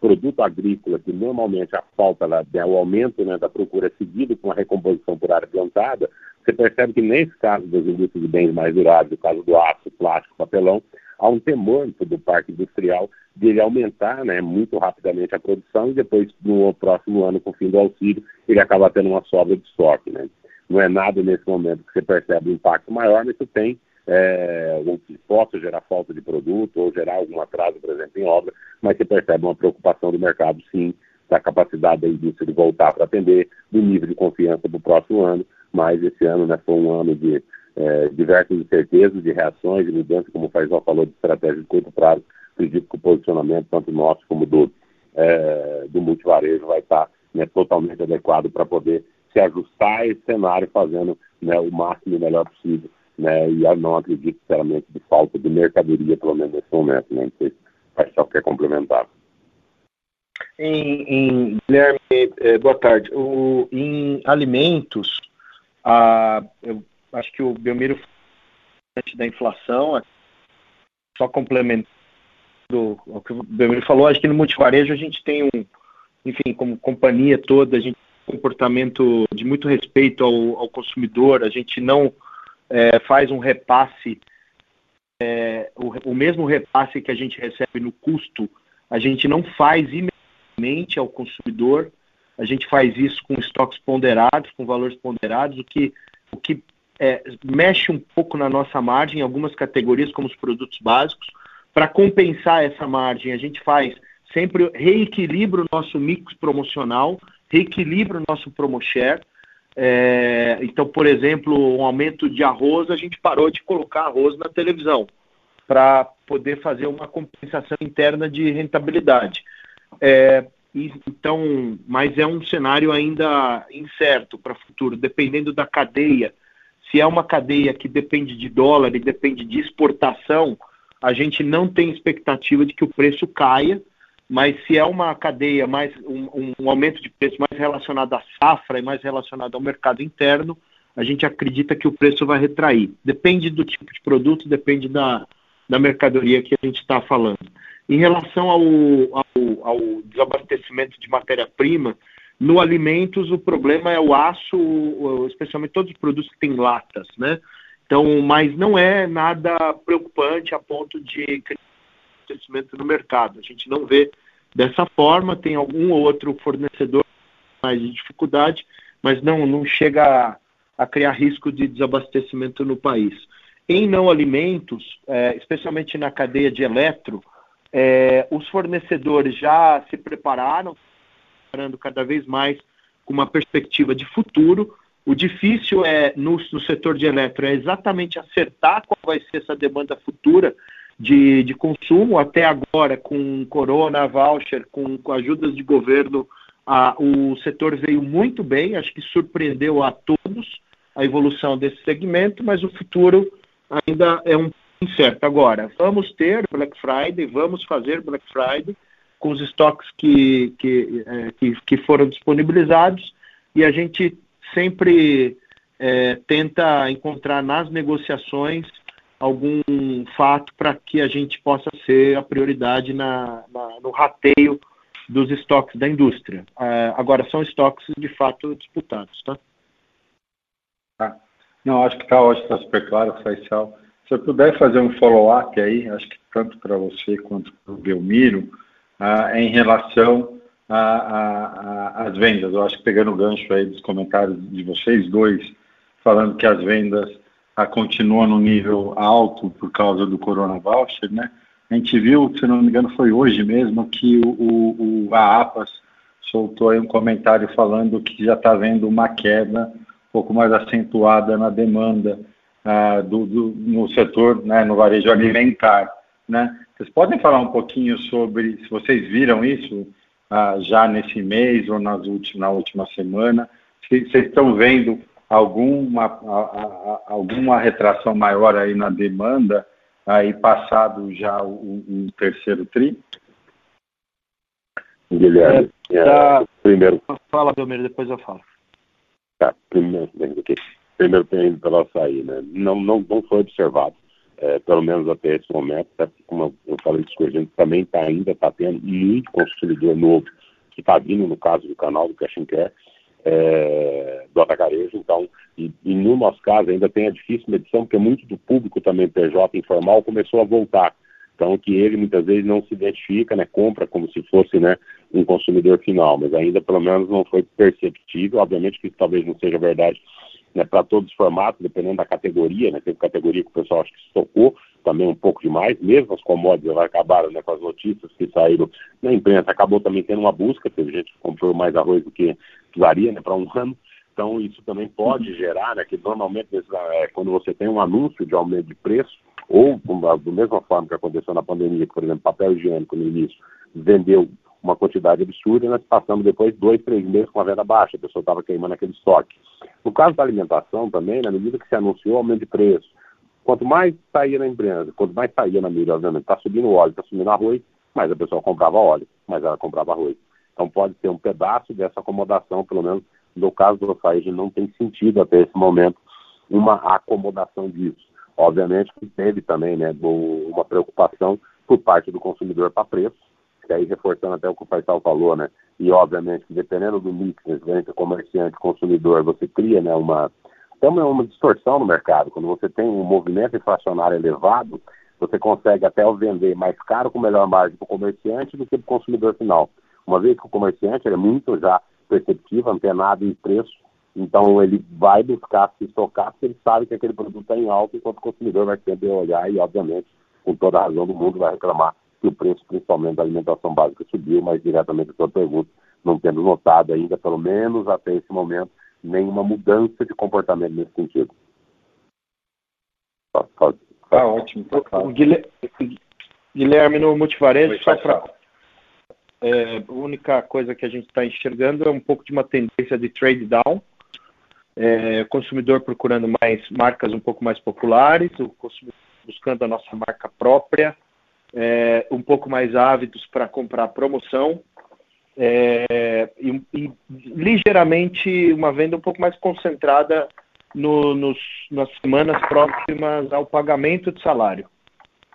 F: produto agrícola, que normalmente a falta, né, o aumento né, da procura é seguido com a recomposição por área plantada, você percebe que nesse caso das indústrias de bens mais duráveis, no caso do aço, plástico, papelão, há um temor do parque industrial de ele aumentar né, muito rapidamente a produção e depois, no próximo ano, com o fim do auxílio, ele acaba tendo uma sobra de estoque. Né? Não é nada nesse momento que você percebe um impacto maior, mas isso tem é, ou que possa gerar falta de produto ou gerar algum atraso, por exemplo, em obra, mas você percebe uma preocupação do mercado, sim, da capacidade da indústria de voltar para atender, do nível de confiança para o próximo ano, mas esse ano né, foi um ano de é, diversas incertezas, de reações, de mudança, como o Faisal falou, de estratégia de curto prazo, acredito que o posicionamento, tanto nosso como do, é, do multivarejo, vai estar né, totalmente adequado para poder se ajustar a esse cenário, fazendo né, o máximo e melhor possível né? E eu não acredito, sinceramente, de falta de mercadoria, pelo menos nesse momento, né? Não sei se o quer complementar.
G: Em, em, Guilherme, eh, boa tarde. O, em alimentos, a, eu acho que o Belmiro da inflação, só complementando o que o Belmiro falou, acho que no multivarejo a gente tem um, enfim, como companhia toda, a gente tem um comportamento de muito respeito ao, ao consumidor, a gente não é, faz um repasse, é, o, o, mesmo repasse que a gente recebe no custo, a gente não faz imediatamente ao consumidor, a gente faz isso com estoques ponderados, com valores ponderados, o que, o que é, mexe um pouco na nossa margem em algumas categorias, como os produtos básicos. Para compensar essa margem, a gente faz sempre reequilibra o nosso mix promocional, reequilibra o nosso promo share, é, então, por exemplo, um aumento de arroz, a gente parou de colocar arroz na televisão para poder fazer uma compensação interna de rentabilidade. É, então, mas é um cenário ainda incerto para o futuro, dependendo da cadeia. Se é uma cadeia que depende de dólar e depende de exportação, a gente não tem expectativa de que o preço caia, mas se é uma cadeia mais um, um, aumento de preço mais relacionado à safra e mais relacionado ao mercado interno, a gente acredita que o preço vai retrair. Depende do tipo de produto, depende da, da mercadoria que a gente está falando. Em relação ao, ao, ao desabastecimento de matéria-prima, no alimentos o problema é o aço, especialmente todos os produtos que têm latas, né? Então, mas não é nada preocupante a ponto de abastecimento no mercado. A gente não vê dessa forma, tem algum outro fornecedor mais de dificuldade, mas não, não chega a, a criar risco de desabastecimento no país. Em não alimentos, é, especialmente na cadeia de eletro, é, os fornecedores já se prepararam, preparando cada vez mais com uma perspectiva de futuro. O difícil é no, no setor de eletro é exatamente acertar qual vai ser essa demanda futura de, de consumo. Até agora, com Corona, voucher, com, com ajudas de governo, a, o setor veio muito bem, acho que surpreendeu a todos a evolução desse segmento, mas o futuro ainda é um incerto. Agora, vamos ter Black Friday, vamos fazer Black Friday com os estoques que, que, é, que, que foram disponibilizados e a gente sempre é, tenta encontrar nas negociações algum fato para que a gente possa ser a prioridade na, na, no rateio dos estoques da indústria. É, agora, são estoques de fato disputados, tá?
I: tá. Não, acho que está ótimo, está super claro, Faisal. Se eu puder fazer um follow-up aí, acho que tanto para você quanto para o Belmiro, ah, em relação às vendas. Eu acho que pegando o gancho aí dos comentários de vocês dois, falando que as vendas ah, continuam no nível alto por causa do Corona Voucher, né? A gente viu, se não me engano, foi hoje mesmo que o, o, a APAS soltou um comentário falando que já está vendo uma queda um pouco mais acentuada na demanda ah, do, do, no setor, né, no varejo alimentar. Né? Vocês podem falar um pouquinho sobre se vocês viram isso ah, já nesse mês ou nas últimas, na última semana? Se vocês estão vendo alguma, a, a, alguma retração maior aí na demanda aí passado já o, o terceiro tri?
F: Guilherme, é, tá... primeiro.
G: Fala, Belmiro, depois eu falo.
F: Tá, primeiro, primeiro tem pela açaí, né? Não, não, não foi observado, é, pelo menos até esse momento, até como eu falei discutindo, também tá, ainda está tendo muito consumidor novo que está vindo, no caso do canal do Cash and Care, é, do atacarejo, então, e, e, no nosso caso ainda tem a difícil medição, porque muito do público também PJ informal começou a voltar, então que ele muitas vezes não se identifica, né, compra como se fosse, né, um consumidor final, mas ainda pelo menos não foi perceptível, obviamente que isso talvez não seja verdade né, para todos os formatos, dependendo da categoria, né, teve categoria que o pessoal acho que se tocou também um pouco demais, mesmo as commodities acabaram né, com as notícias que saíram na imprensa, acabou também tendo uma busca, teve gente que comprou mais arroz do que precisaria né, para um ano, então isso também pode gerar, né, que normalmente é, quando você tem um anúncio de aumento de preço, ou da mesma forma que aconteceu na pandemia, por exemplo, papel higiênico no início, vendeu uma quantidade absurda, nós passamos depois dois, três meses com a venda baixa, a pessoa estava queimando aquele estoque. No caso da alimentação também, na medida que se anunciou aumento de preço, quanto mais saía na empresa, quanto mais saía na mídia, obviamente, está subindo o óleo, está subindo arroz, mais a pessoa comprava óleo, mais ela comprava arroz. Então pode ter um pedaço dessa acomodação, pelo menos no caso do açaí, não tem sentido até esse momento uma acomodação disso. Obviamente que teve também né, uma preocupação por parte do consumidor para preço, que aí reforçando até o que o Faisal falou, né? E obviamente que dependendo do mix entre comerciante e consumidor, você cria né, uma, uma, uma distorção no mercado. Quando você tem um movimento inflacionário elevado, você consegue até vender mais caro com melhor margem para o comerciante do que para o consumidor final. Uma vez que o comerciante é muito já perceptivo, antenado em preço, então ele vai buscar se estocar porque ele sabe que aquele produto está em alta, enquanto o consumidor vai sempre olhar e, obviamente, com toda a razão do mundo, vai reclamar que o preço, principalmente da alimentação básica, subiu, mas diretamente a sua pergunta, não tendo notado ainda, pelo menos até esse momento, nenhuma mudança de comportamento nesse sentido.
I: Tá, tá, tá ótimo. Tá.
G: Guilherme, no multivarejo, só para. É, a única coisa que a gente está enxergando é um pouco de uma tendência de trade down. É, consumidor procurando mais marcas um pouco mais populares, o consumidor buscando a nossa marca própria, é, um pouco mais ávidos para comprar promoção é, e, e, ligeiramente uma venda um pouco mais concentrada no, nos, nas semanas próximas ao pagamento de salário.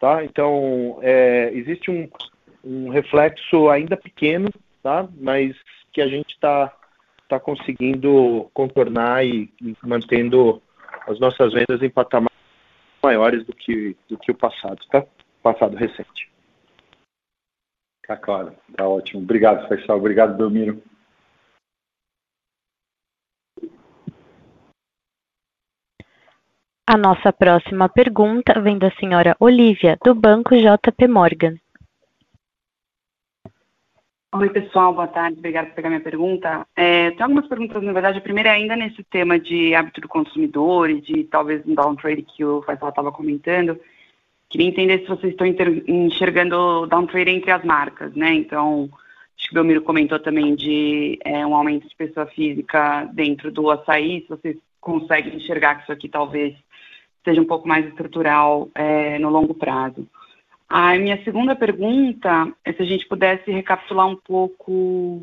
G: Tá? Então, é, existe um, um reflexo ainda pequeno, tá? mas que a gente está tá conseguindo contornar e, e, mantendo as nossas vendas em patamares maiores do que, do que o passado, tá? passado recente.
I: Tá claro, tá ótimo. Obrigado, Faisal. Obrigado, Belmiro.
A: A nossa próxima pergunta vem da senhora Olivia, do Banco JP Morgan.
J: Oi, pessoal, boa tarde, obrigada por pegar minha pergunta. É, tem algumas perguntas, na verdade. A primeira é ainda nesse tema de hábito do consumidor e de talvez um downtrade que o Faisal estava comentando. Queria entender se vocês estão enxergando downtrade entre as marcas, né? Então, acho que o Belmiro comentou também de é, um aumento de pessoa física dentro do açaí, se vocês conseguem enxergar que isso aqui talvez seja um pouco mais estrutural é, no longo prazo. A minha segunda pergunta é se a gente pudesse recapitular um pouco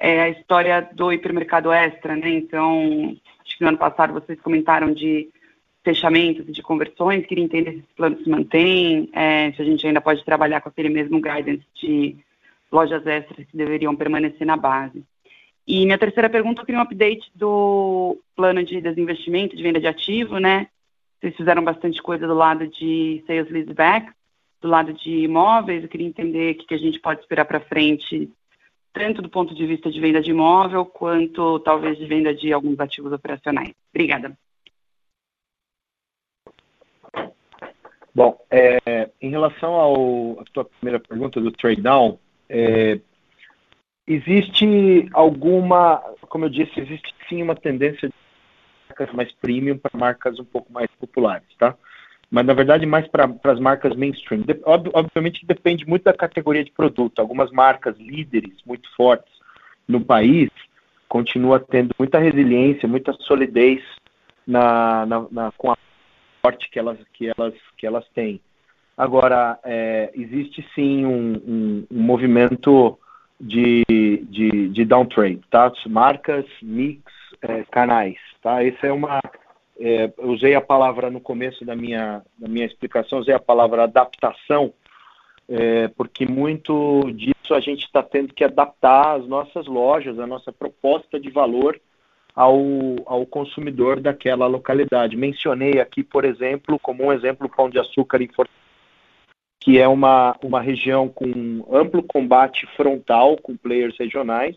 J: é, a história do hipermercado extra, né? Então, acho que no ano passado vocês comentaram de fechamentos e de conversões, queria entender se esse plano se mantém, é, se a gente ainda pode trabalhar com aquele mesmo guidance de lojas extras que deveriam permanecer na base. E minha terceira pergunta, eu queria um update do plano de desinvestimento, de venda de ativo, né? Vocês fizeram bastante coisa do lado de sales leaseback, do lado de imóveis, eu queria entender o que, a gente pode esperar para frente, tanto do ponto de vista de venda de imóvel, quanto talvez de venda de alguns ativos operacionais. Obrigada.
G: Bom, é, em relação ao, à tua primeira pergunta do trade down, é, existe alguma, como eu disse, existe sim uma tendência de marcas mais premium para marcas um pouco mais populares, tá? Mas na verdade mais para as marcas mainstream. De, ob, obviamente depende muito da categoria de produto. Algumas marcas líderes muito fortes no país continuam tendo muita resiliência, muita solidez na, na, na com a sorte que elas que elas que elas têm. Agora é, existe sim um, um, um movimento de, de, de downtrade, tá? Marcas, mix, é, canais, tá? Essa é uma, é, usei a palavra no começo da minha, da minha explicação, usei a palavra adaptação, é, porque muito disso a gente está tendo que adaptar as nossas lojas, a nossa proposta de valor ao, ao consumidor daquela localidade. Mencionei aqui, por exemplo, como um exemplo, o Pão de Açúcar em Fortaleza, que é uma, uma região com amplo combate frontal com players regionais.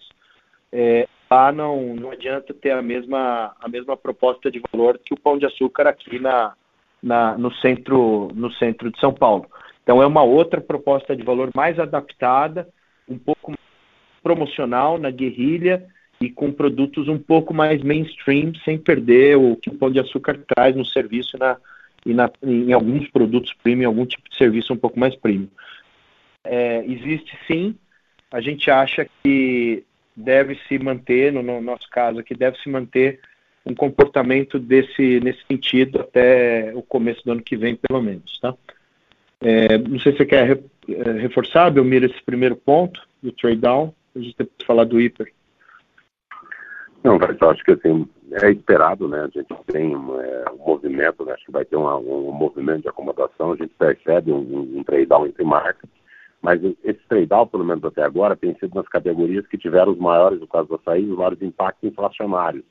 G: É, lá não, não adianta ter a mesma, a mesma proposta de valor que o Pão de Açúcar aqui na, na, no, centro, no centro de São Paulo. Então é uma outra proposta de valor mais adaptada, um pouco promocional na guerrilha e com produtos um pouco mais mainstream, sem perder o que o Pão de Açúcar traz no serviço na, e na, em alguns produtos premium, algum tipo de serviço um pouco mais premium. É, existe sim, a gente acha que deve se manter, no, no nosso caso aqui, deve se manter um comportamento desse nesse sentido até o começo do ano que vem, pelo menos, tá? É, não sei se você quer re, é, reforçar, Belmiro, esse primeiro ponto do trade down, a gente tem que falar do hiper.
F: Não, eu acho que assim, é esperado, né? A gente tem é, um movimento, né? acho que vai ter uma, um movimento de acomodação, a gente percebe um, um trade-down entre marcas, mas esse trade-down, pelo menos até agora, tem sido nas categorias que tiveram os maiores, no caso do açaí, os maiores impactos inflacionários.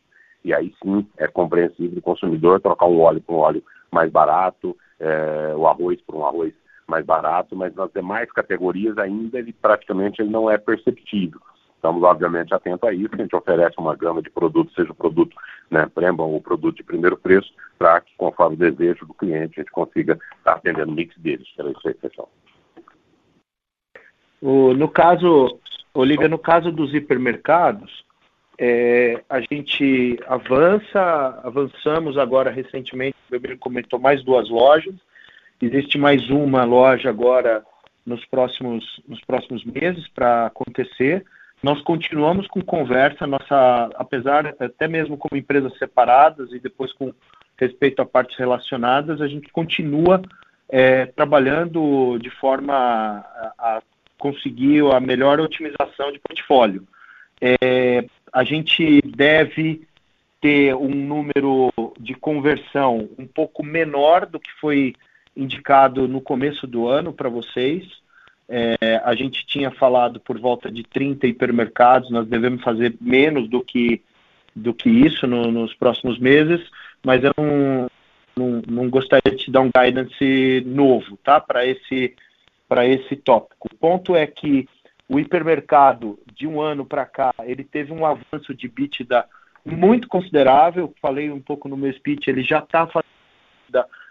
F: E aí sim é compreensível o consumidor trocar um óleo por um óleo mais barato, é, o arroz por um arroz mais barato, mas nas demais categorias ainda ele praticamente ele não é perceptível. Estamos, obviamente, atentos a isso. A gente oferece uma gama de produtos, seja o produto né, Prembam ou produto de primeiro preço, para que, conforme o desejo do cliente, a gente consiga estar atendendo o mix deles. Era isso aí, pessoal.
G: O, no caso, Olivia, no caso dos hipermercados, é, a gente avança, avançamos agora recentemente, o Beber comentou mais duas lojas, existe mais uma loja agora nos próximos, nos próximos meses para acontecer. Nós continuamos com conversa, nossa, apesar até mesmo como empresas separadas e depois com respeito a partes relacionadas, a gente continua é, trabalhando de forma a, a, conseguir a melhor otimização de portfólio. É, a gente deve ter um número de conversão um pouco menor do que foi indicado no começo do ano para vocês. É, a gente tinha falado por volta de 30 hipermercados, nós devemos fazer menos do que, do que isso no, nos próximos meses, mas eu não, não, não, gostaria de te dar um guidance novo tá? para esse, esse tópico. O ponto é que o hipermercado, de um ano para cá, ele teve um avanço de EBITDA muito considerável, falei um pouco no meu speech, ele já está fazendo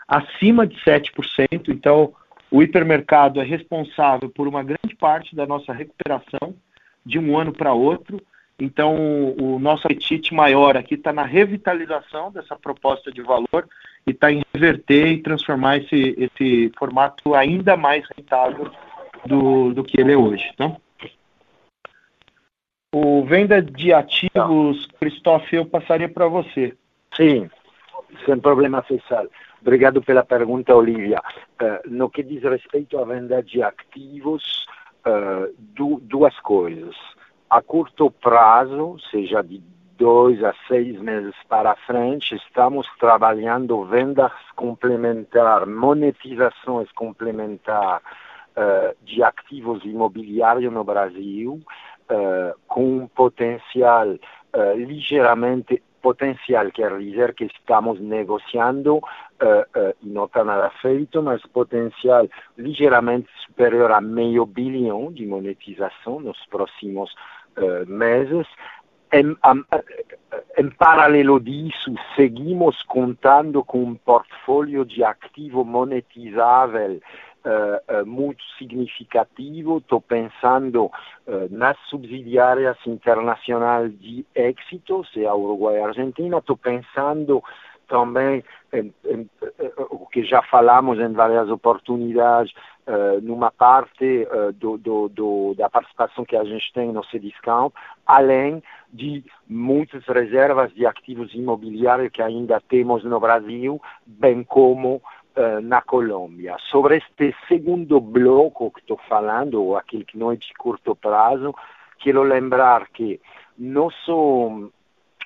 G: acima de 7%, então o hipermercado é responsável por uma grande parte da nossa recuperação de um ano para outro. Então, o nosso apetite maior aqui está na revitalização dessa proposta de valor e está em reverter e transformar esse, esse formato ainda mais rentável do, do que ele é hoje. Tá? O venda de ativos, Christophe, eu passaria para você.
E: Sim, sem problema, César. Obrigado pela pergunta, Olivia. Uh, no que diz respeito à venda de ativos, uh, du duas coisas. A curto prazo, seja de dois a seis meses para frente, estamos trabalhando vendas complementares, monetizações complementares uh, de ativos imobiliários no Brasil, uh, com potencial uh, ligeiramente potencial, quer dizer que estamos negociando e não está nada feito, mas potencial ligeiramente superior a meio bilhão de monetização nos próximos meses em, paralelo disso, seguimos contando com um portfólio de ativo monetizável uh, uh, muito significativo. Estou pensando uh, nas subsidiárias internacionais de êxito, se é a Uruguai e a Argentina. Estou pensando também em, o que já falamos em várias oportunidades, uh, numa parte uh, do, do, do, da participação que a gente tem no Cdiscount, além de muitas reservas de ativos imobiliários que ainda temos no Brasil, bem como na Colômbia. Sobre este segundo bloco que estou falando, ou aquele que não é de curto prazo, quero lembrar que nosso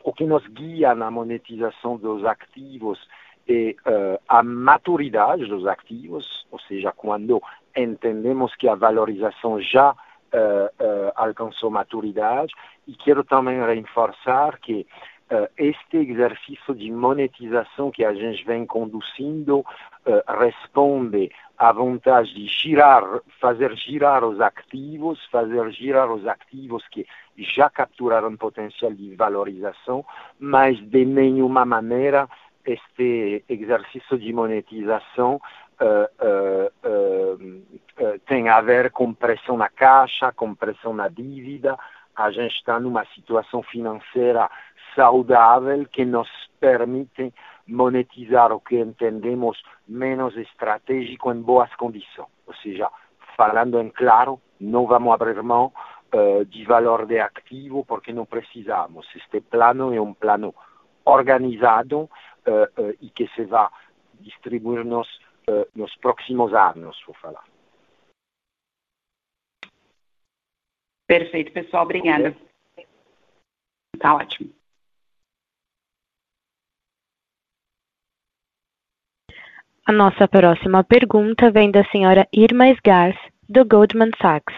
E: o que nos guia na monetização dos ativos é uh, a maturidade dos ativos, ou seja, quando entendemos que a valorização já uh, alcançou maturidade, e quero também reforçar que este exercício de monetização que a gente vem conduzindo responde à vontade de girar, fazer girar os ativos, fazer girar os ativos que já capturaram potencial de valorização, mas de nenhuma maneira este exercício de monetização uh, uh, uh, tem a ver com pressão na caixa, com pressão na dívida. A gente está numa situação financeira saudável que nos permite monetizar o que entendemos menos estratégico em boas condições. Ou seja, falando em claro, não vamos abrir mão uh, de valor de ativo porque não precisamos. Este plano é um plano organizado e que se vai distribuir nos, nos próximos anos, vou falar.
J: Perfeito, pessoal. Obrigada. Está ótimo.
A: A nossa próxima pergunta vem da senhora Irma Sgars, do Goldman Sachs.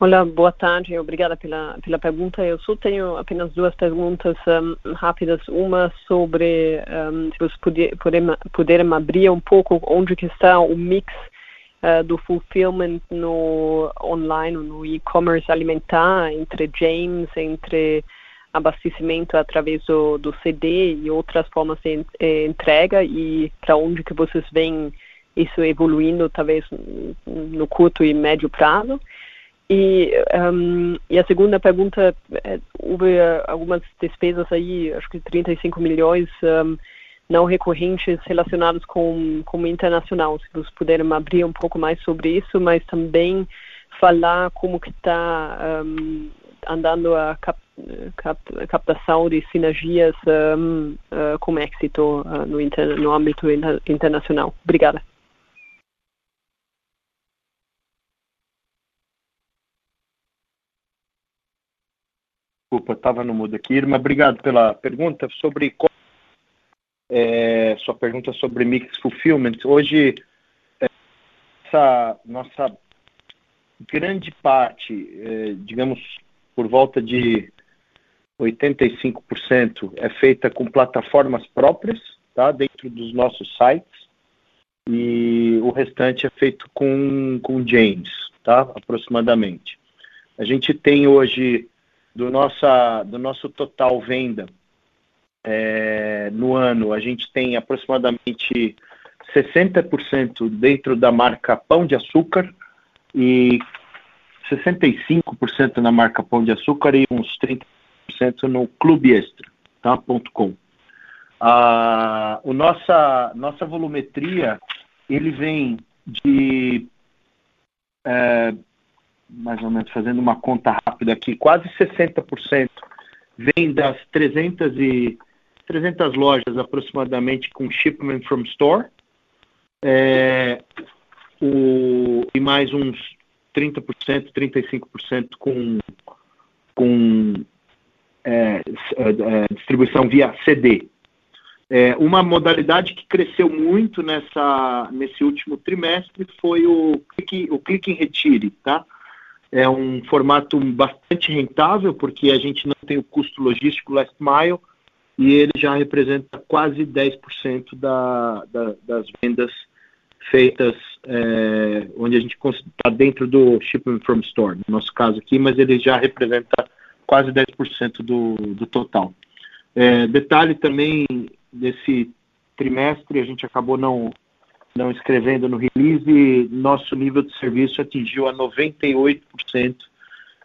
K: Olá, boa tarde, obrigada pela, pela pergunta. Eu só tenho apenas duas perguntas um, rápidas. Uma sobre um, se vocês puder, puderem, abrir um pouco onde que está o mix uh, do fulfillment no online, no e-commerce alimentar, entre James, entre abastecimento através do, do CD e outras formas de eh, entrega e para onde que vocês veem isso evoluindo, talvez no curto e médio prazo. E, um, e a segunda pergunta, é, houve uh, algumas despesas aí, acho que 35 milhões um, não recorrentes relacionados com, com o internacional. Se vocês puderem abrir um pouco mais sobre isso, mas também falar como que está um, andando a cap, cap, captação de sinergias um, uh, com êxito uh, no, inter, no âmbito inter, internacional. Obrigada.
G: Desculpa, estava no mudo aqui. Irma, obrigado pela pergunta sobre é, sua pergunta sobre mix fulfillment. Hoje, é, essa nossa grande parte, é, digamos, por volta de 85% é feita com plataformas próprias, tá, dentro dos nossos sites, e o restante é feito com, com James, tá, aproximadamente. A gente tem hoje do, nossa, do nosso total venda é, no ano, a gente tem aproximadamente 60% dentro da marca Pão de Açúcar e 65% na marca Pão de Açúcar e uns 30% no Clube Extra, tá? Ponto .com. A o nossa, nossa volumetria, ele vem de é, mais ou menos fazendo uma conta rápida aqui, quase 60% vem das 300 e 300 lojas aproximadamente com shipment from store, é, o, e mais uns 30%, 35% com, com é, é, distribuição via CD. É, uma modalidade que cresceu muito nessa, nesse último trimestre foi o click, o click and retire, tá? É um formato bastante rentável, porque a gente não tem o custo logístico last mile, e ele já representa quase 10% da, da, das vendas feitas é, onde a gente está dentro do Shipment from Store, no nosso caso aqui, mas ele já representa quase 10% do, do total. É, detalhe também, nesse trimestre a gente acabou não, não escrevendo no release, nosso nível de serviço atingiu a 98%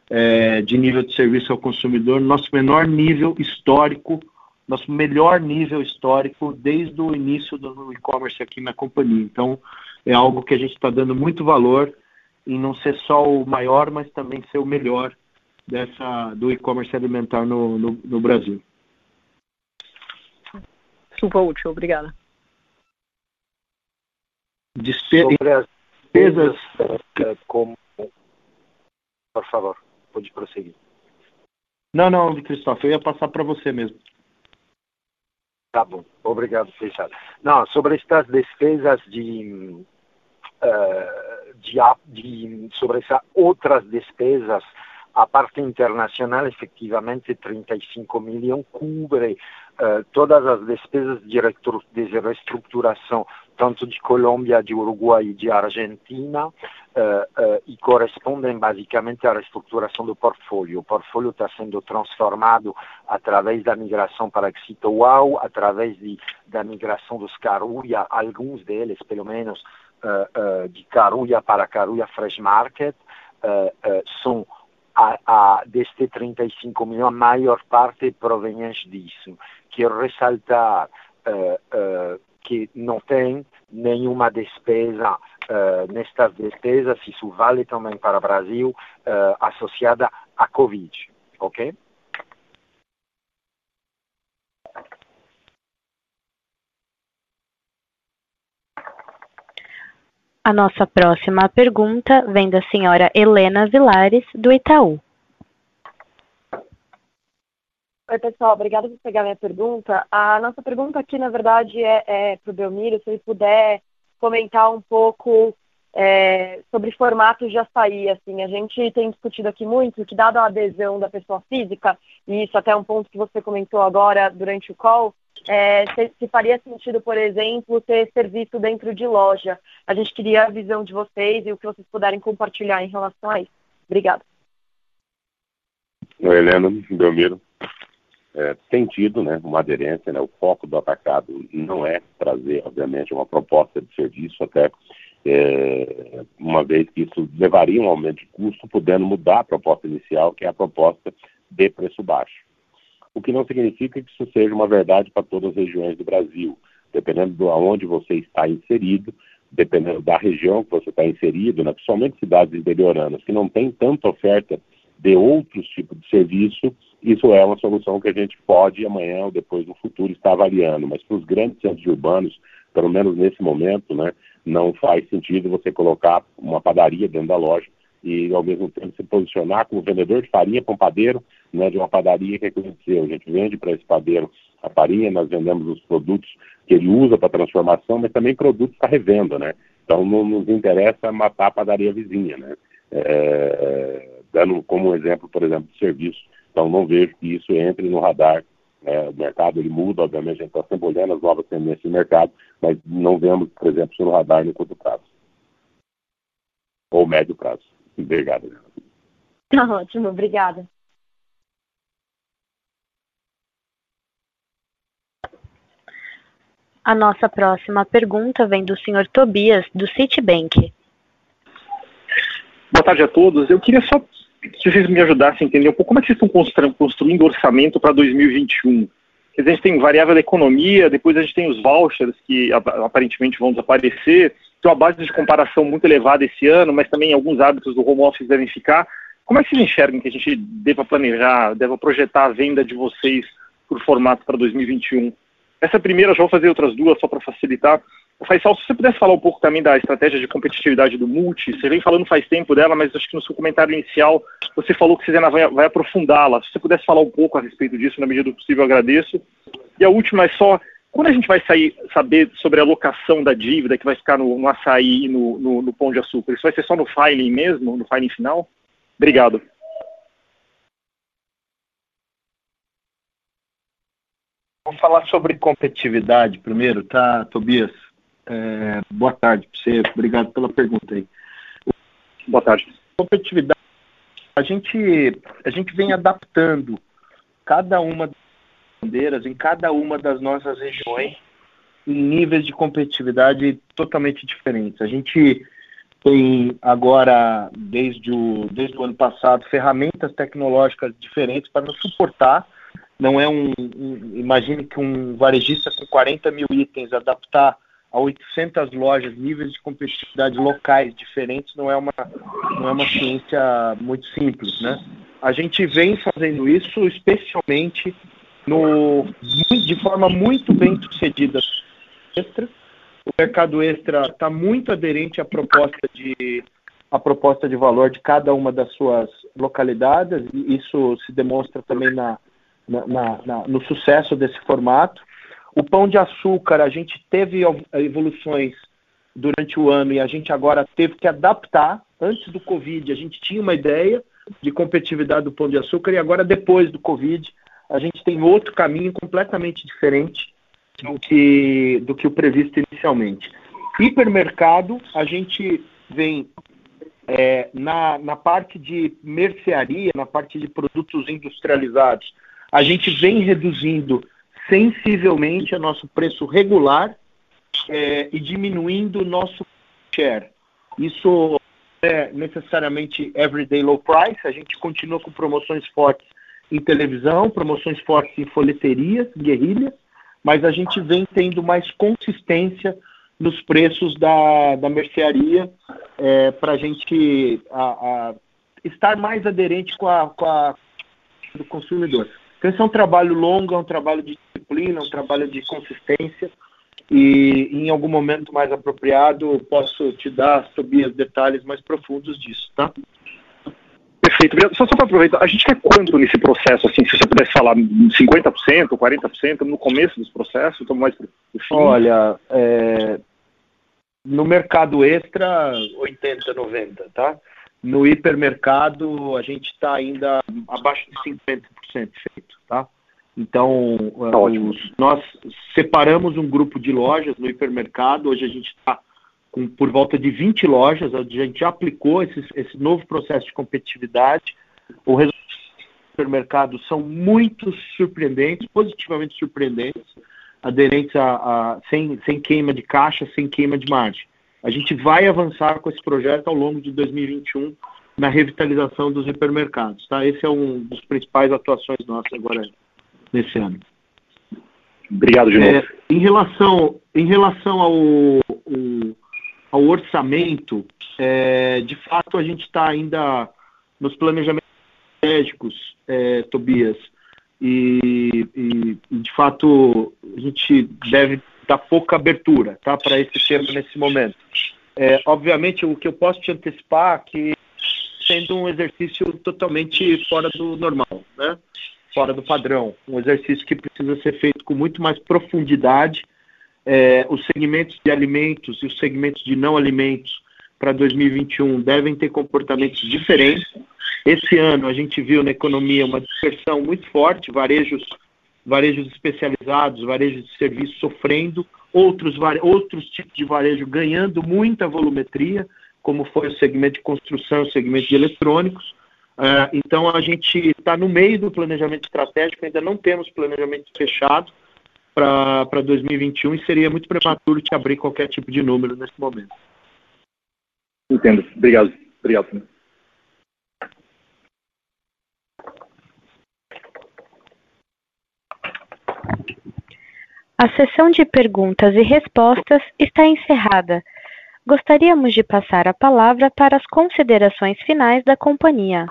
G: é, de nível de serviço ao consumidor, nosso menor nível histórico nosso melhor nível histórico desde o início do e-commerce aqui na companhia. Então, é algo que a gente está dando muito valor em não ser só o maior, mas também ser o melhor dessa do e-commerce alimentar no, no, no, Brasil.
K: Super útil, obrigada.
E: Despe Sobre as despesas eh, como... Por favor, pode prosseguir.
G: Não, não, Cristóvão, eu ia passar para você mesmo.
E: Tá bom, obrigado, Fechado. Não, sobre estas despesas de, uh, de, de, sobre essas outras despesas, a parte internacional, efetivamente, 35 milhões cobre uh, todas as despesas de, de reestruturação tanto de Colômbia, de Uruguai e de Argentina, uh, uh, e correspondem basicamente à reestruturação do portfólio. O portfólio está sendo transformado através da migração para Exito através de, da migração dos Caruia, alguns deles, pelo menos, uh, de Caruia para Caruia Fresh Market, são a, a, deste 35 milhões, a maior parte proveniente disso. Quero ressaltar que não tem nenhuma despesa uh, nestas despesas, isso vale também para o Brasil, uh, associada à Covid, ok?
A: A nossa próxima pergunta vem da senhora Helena Vilares, do Itaú.
L: Oi, pessoal, obrigada por pegar minha pergunta. A nossa pergunta aqui, na verdade, é, é para o Belmiro, se ele puder comentar um pouco é, sobre formatos de açaí. Assim, a gente tem discutido aqui muito que, dado a adesão da pessoa física, e isso até é um ponto que você comentou agora durante o call, é, se, se, faria sentido, por exemplo, ter serviço dentro de loja. A gente queria a visão de vocês e o que vocês puderem compartilhar em relação a isso. Obrigada.
F: Oi, Helena, Belmiro é, tem tido né, uma aderência, né, o foco do atacado não é trazer, obviamente, uma proposta de serviço, até é, uma vez que isso levaria um aumento de custo, podendo mudar a proposta inicial, que é a proposta de preço baixo. O que não significa que isso seja uma verdade para todas as regiões do Brasil. Dependendo de onde você está inserido, dependendo da região que você está inserido, né, principalmente cidades interioranas, que não tem tanta oferta de outros tipos de serviço, isso é uma solução que a gente pode amanhã ou depois no futuro estar avaliando. Mas para os grandes centros urbanos, pelo menos nesse momento, né, não faz sentido você colocar uma padaria dentro da loja e ao mesmo tempo se posicionar como vendedor de farinha para um padeiro né, de uma padaria que é conheceu. A gente vende para esse padeiro a farinha, nós vendemos os produtos que ele usa para transformação, mas também produtos para revenda, né? Então não nos interessa matar a padaria vizinha, né? É, dando como exemplo, por exemplo, de serviço então, não vejo que isso entre no radar. É, o mercado ele muda, obviamente, a gente está sempre olhando as novas tendências do mercado, mas não vemos, por exemplo, isso no radar no curto prazo. Ou médio prazo. Obrigado.
L: Tá ótimo, obrigada.
A: A nossa próxima pergunta vem do senhor Tobias, do Citibank.
D: Boa tarde a todos. Eu queria só se vocês me ajudassem a entender um pouco como é que vocês estão construindo orçamento para 2021. Quer dizer, a gente tem variável da economia, depois a gente tem os vouchers que aparentemente vão desaparecer, tem uma base de comparação muito elevada esse ano, mas também alguns hábitos do home office devem ficar. Como é que vocês enxergam que a gente deva planejar, deva projetar a venda de vocês por formato para 2021? Essa primeira, já vou fazer outras duas só para facilitar.
M: Faisal, se você pudesse falar um pouco também da estratégia de competitividade do Multi, você vem falando faz tempo dela, mas acho que no seu comentário inicial você falou que você vai, vai aprofundá-la. Se você pudesse falar um pouco a respeito disso, na medida do possível, agradeço. E a última é só, quando a gente vai sair, saber sobre a alocação da dívida que vai ficar no, no açaí e no, no, no pão de açúcar? Isso vai ser só no filing mesmo, no filing final? Obrigado.
G: Vamos falar sobre competitividade primeiro, tá, Tobias? É, boa tarde para você, obrigado pela pergunta aí.
M: Boa tarde.
G: Competitividade, a gente, a gente vem adaptando cada uma das bandeiras em cada uma das nossas regiões em níveis de competitividade totalmente diferentes. A gente tem agora, desde o, desde o ano passado, ferramentas tecnológicas diferentes para nos suportar não é um, um, imagine que um varejista com 40 mil itens adaptar a 800 lojas, níveis de competitividade locais diferentes, não é uma, não é uma ciência muito simples, né? A gente vem fazendo isso especialmente no, de forma muito bem sucedida extra. O mercado extra está muito aderente à proposta de a proposta de valor de cada uma das suas localidades. E isso se demonstra também na, na, na, no sucesso desse formato. O pão de açúcar, a gente teve evoluções durante o ano e a gente agora teve que adaptar. Antes do Covid, a gente tinha uma ideia de competitividade do pão de açúcar e agora, depois do Covid, a gente tem outro caminho completamente diferente do que, do que o previsto inicialmente. Hipermercado, a gente vem é, na, na parte de mercearia, na parte de produtos industrializados, a gente vem reduzindo sensivelmente o nosso preço regular é, e diminuindo o nosso share. Isso é necessariamente everyday low price, a gente continua com promoções fortes em televisão, promoções fortes em folheterias, guerrilhas, mas a gente vem tendo mais consistência nos preços da, da mercearia é, para a gente estar mais aderente com a, com a do consumidor. Então, esse é um trabalho longo, é um trabalho de disciplina, é um trabalho de consistência. E em algum momento mais apropriado, posso te dar, Tobias, detalhes mais profundos disso, tá?
M: Perfeito. Só, só para aproveitar, a gente quer quanto nesse processo, assim, se você pudesse falar 50%, 40%, no começo dos processos, estamos mais para o
G: fim? Olha, é, no mercado extra, 80%, 90%, tá? No hipermercado, a gente está ainda abaixo de 50% feito, tá? Então, tá os, nós separamos um grupo de lojas no hipermercado. Hoje a gente está com por volta de 20 lojas. A gente já aplicou esse, esse novo processo de competitividade. O resultado do hipermercado são muito surpreendentes, positivamente surpreendentes, aderentes a, a sem, sem queima de caixa, sem queima de margem. A gente vai avançar com esse projeto ao longo de 2021 na revitalização dos hipermercados. Tá? Esse é um dos principais atuações nossas agora nesse ano.
M: Obrigado de novo. É,
G: em relação, em relação ao, ao orçamento, é, de fato a gente está ainda nos planejamentos estratégicos, é, Tobias, e, e, de fato a gente deve dar pouca abertura tá, para esse tema nesse momento. É, obviamente, o que eu posso te antecipar é que sendo um exercício totalmente fora do normal, né? fora do padrão, um exercício que precisa ser feito com muito mais profundidade. É, os segmentos de alimentos e os segmentos de não alimentos para 2021 devem ter comportamentos diferentes. Esse ano a gente viu na economia uma dispersão muito forte, varejos varejos especializados, varejos de serviço sofrendo, outros, outros tipos de varejo ganhando muita volumetria, como foi o segmento de construção, o segmento de eletrônicos. Uh, então, a gente está no meio do planejamento estratégico, ainda não temos planejamento fechado para 2021 e seria muito prematuro te abrir qualquer tipo de número nesse momento.
M: Entendo. Obrigado. Obrigado.
A: A sessão de perguntas e respostas está encerrada. Gostaríamos de passar a palavra para as considerações finais da companhia.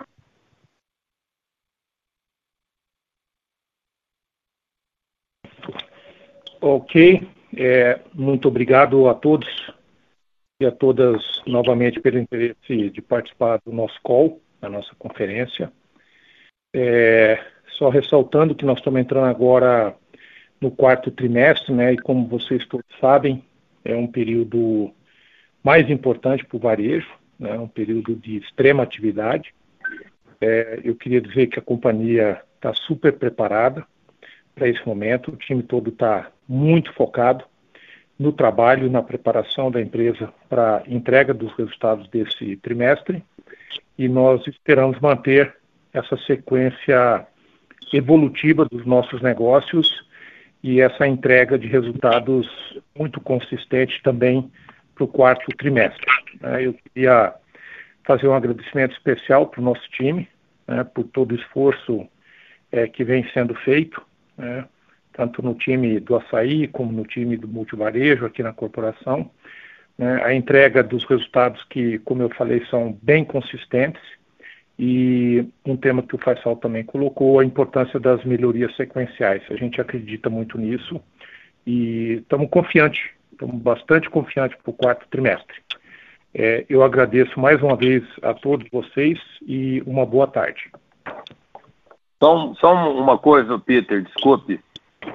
D: Ok, é, muito obrigado a todos e a todas novamente pelo interesse de participar do nosso call, da nossa conferência. É, só ressaltando que nós estamos entrando agora no quarto trimestre, né? E como vocês todos sabem, é um período mais importante para o varejo, né? Um período de extrema atividade. É, eu queria dizer que a companhia está super preparada para esse momento. O time todo está muito focado no trabalho na preparação da empresa para entrega dos resultados desse trimestre e nós esperamos manter essa sequência evolutiva dos nossos negócios e essa entrega de resultados muito consistente também para o quarto trimestre. Né? Eu queria fazer um agradecimento especial para o nosso time, né, por todo o esforço é, que vem sendo feito, né, tanto no time do açaí como no time do multivarejo aqui na corporação. Né, a entrega dos resultados que, como eu falei, são bem consistentes e um tema que o Faisal também colocou, a importância das melhorias sequenciais. A gente acredita muito nisso e estamos confiantes, estamos bastante confiantes para o quarto trimestre. É, eu agradeço mais uma vez a todos vocês e uma boa tarde.
C: Só, só uma coisa, Peter, desculpe.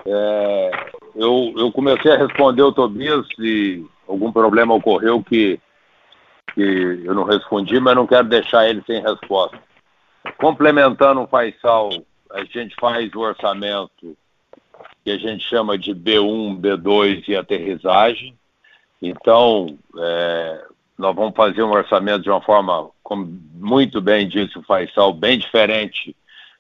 C: É, eu, eu comecei a responder o Tobias e algum problema ocorreu que, que eu não respondi, mas não quero deixar ele sem resposta. Complementando o Faisal, a gente faz o orçamento que a gente chama de B1, B2 e aterrissagem. Então, é, nós vamos fazer um orçamento de uma forma, como muito bem disse o Faisal, bem diferente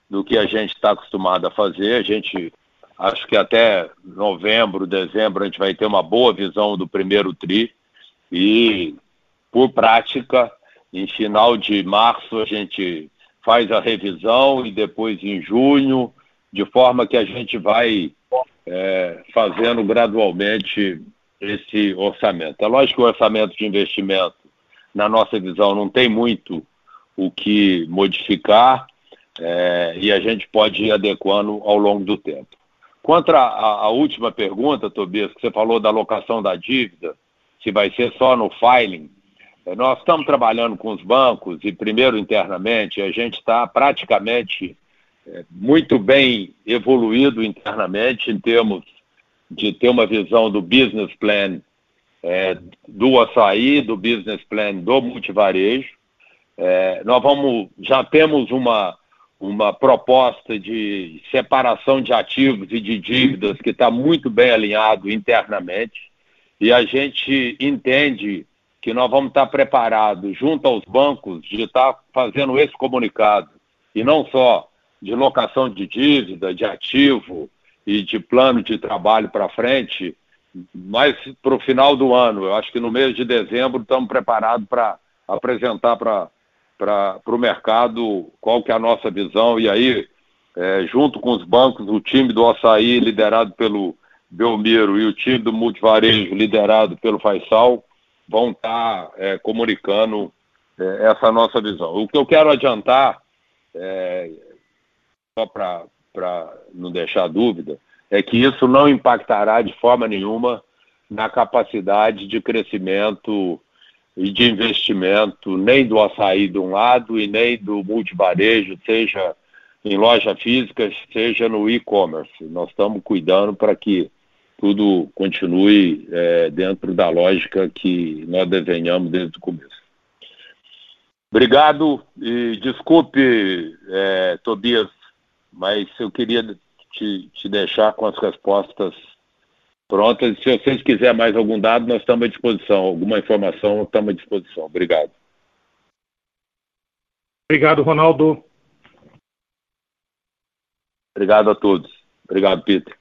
C: do que a gente está acostumado a fazer. A gente, acho que até novembro, dezembro, a gente vai ter uma boa visão do primeiro TRI e, por prática, em final de março a gente faz a revisão e depois em junho, de forma que a gente vai é, fazendo gradualmente esse orçamento. É lógico que o orçamento de investimento, na nossa visão, não tem muito o que modificar é, e a gente pode ir adequando ao longo do tempo. Quanto à, última pergunta, Tobias, que você falou da alocação da dívida, se vai ser só no filing, nós estamos trabalhando com os bancos e, primeiro, internamente, a gente está praticamente é, muito bem evoluído internamente em termos de ter uma visão do business plan é, do açaí, do business plan do multivarejo. É, nós vamos, já temos uma, uma proposta de separação de ativos e de dívidas que está muito bem alinhado internamente e a gente entende que nós vamos estar preparados junto aos bancos de estar fazendo esse comunicado e não só de locação de dívida, de ativo, e de plano de trabalho para frente, mas para o final do ano. Eu acho que no mês de dezembro estamos preparados para apresentar para o mercado qual que é a nossa visão. E aí, é, junto com os bancos, o time do Açaí, liderado pelo Belmiro, e o time do Multivarejo, liderado pelo Faisal, vão estar tá, é, comunicando é, essa nossa visão. O que eu quero adiantar, é, só para não deixar dúvida, é que isso não impactará de forma nenhuma na capacidade de crescimento e de investimento nem do açaí de um lado e nem do multivarejo, seja em loja física, seja no e-commerce. Nós estamos cuidando para que tudo continue é, dentro da lógica que nós desenhamos desde o começo. Obrigado e desculpe, é, Tobias, mas eu queria te, te deixar com as respostas prontas. Se vocês quiserem mais algum dado, nós estamos à disposição. Alguma informação, estamos à disposição. Obrigado.
D: Obrigado, Ronaldo.
C: Obrigado a todos. Obrigado, Peter.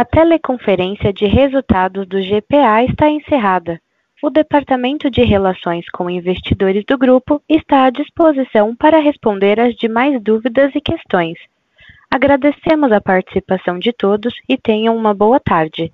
A: A teleconferência de resultados do GPA está encerrada. O Departamento de Relações com Investidores do grupo está à disposição para responder às demais dúvidas e questões. Agradecemos a participação de todos e tenham uma boa tarde.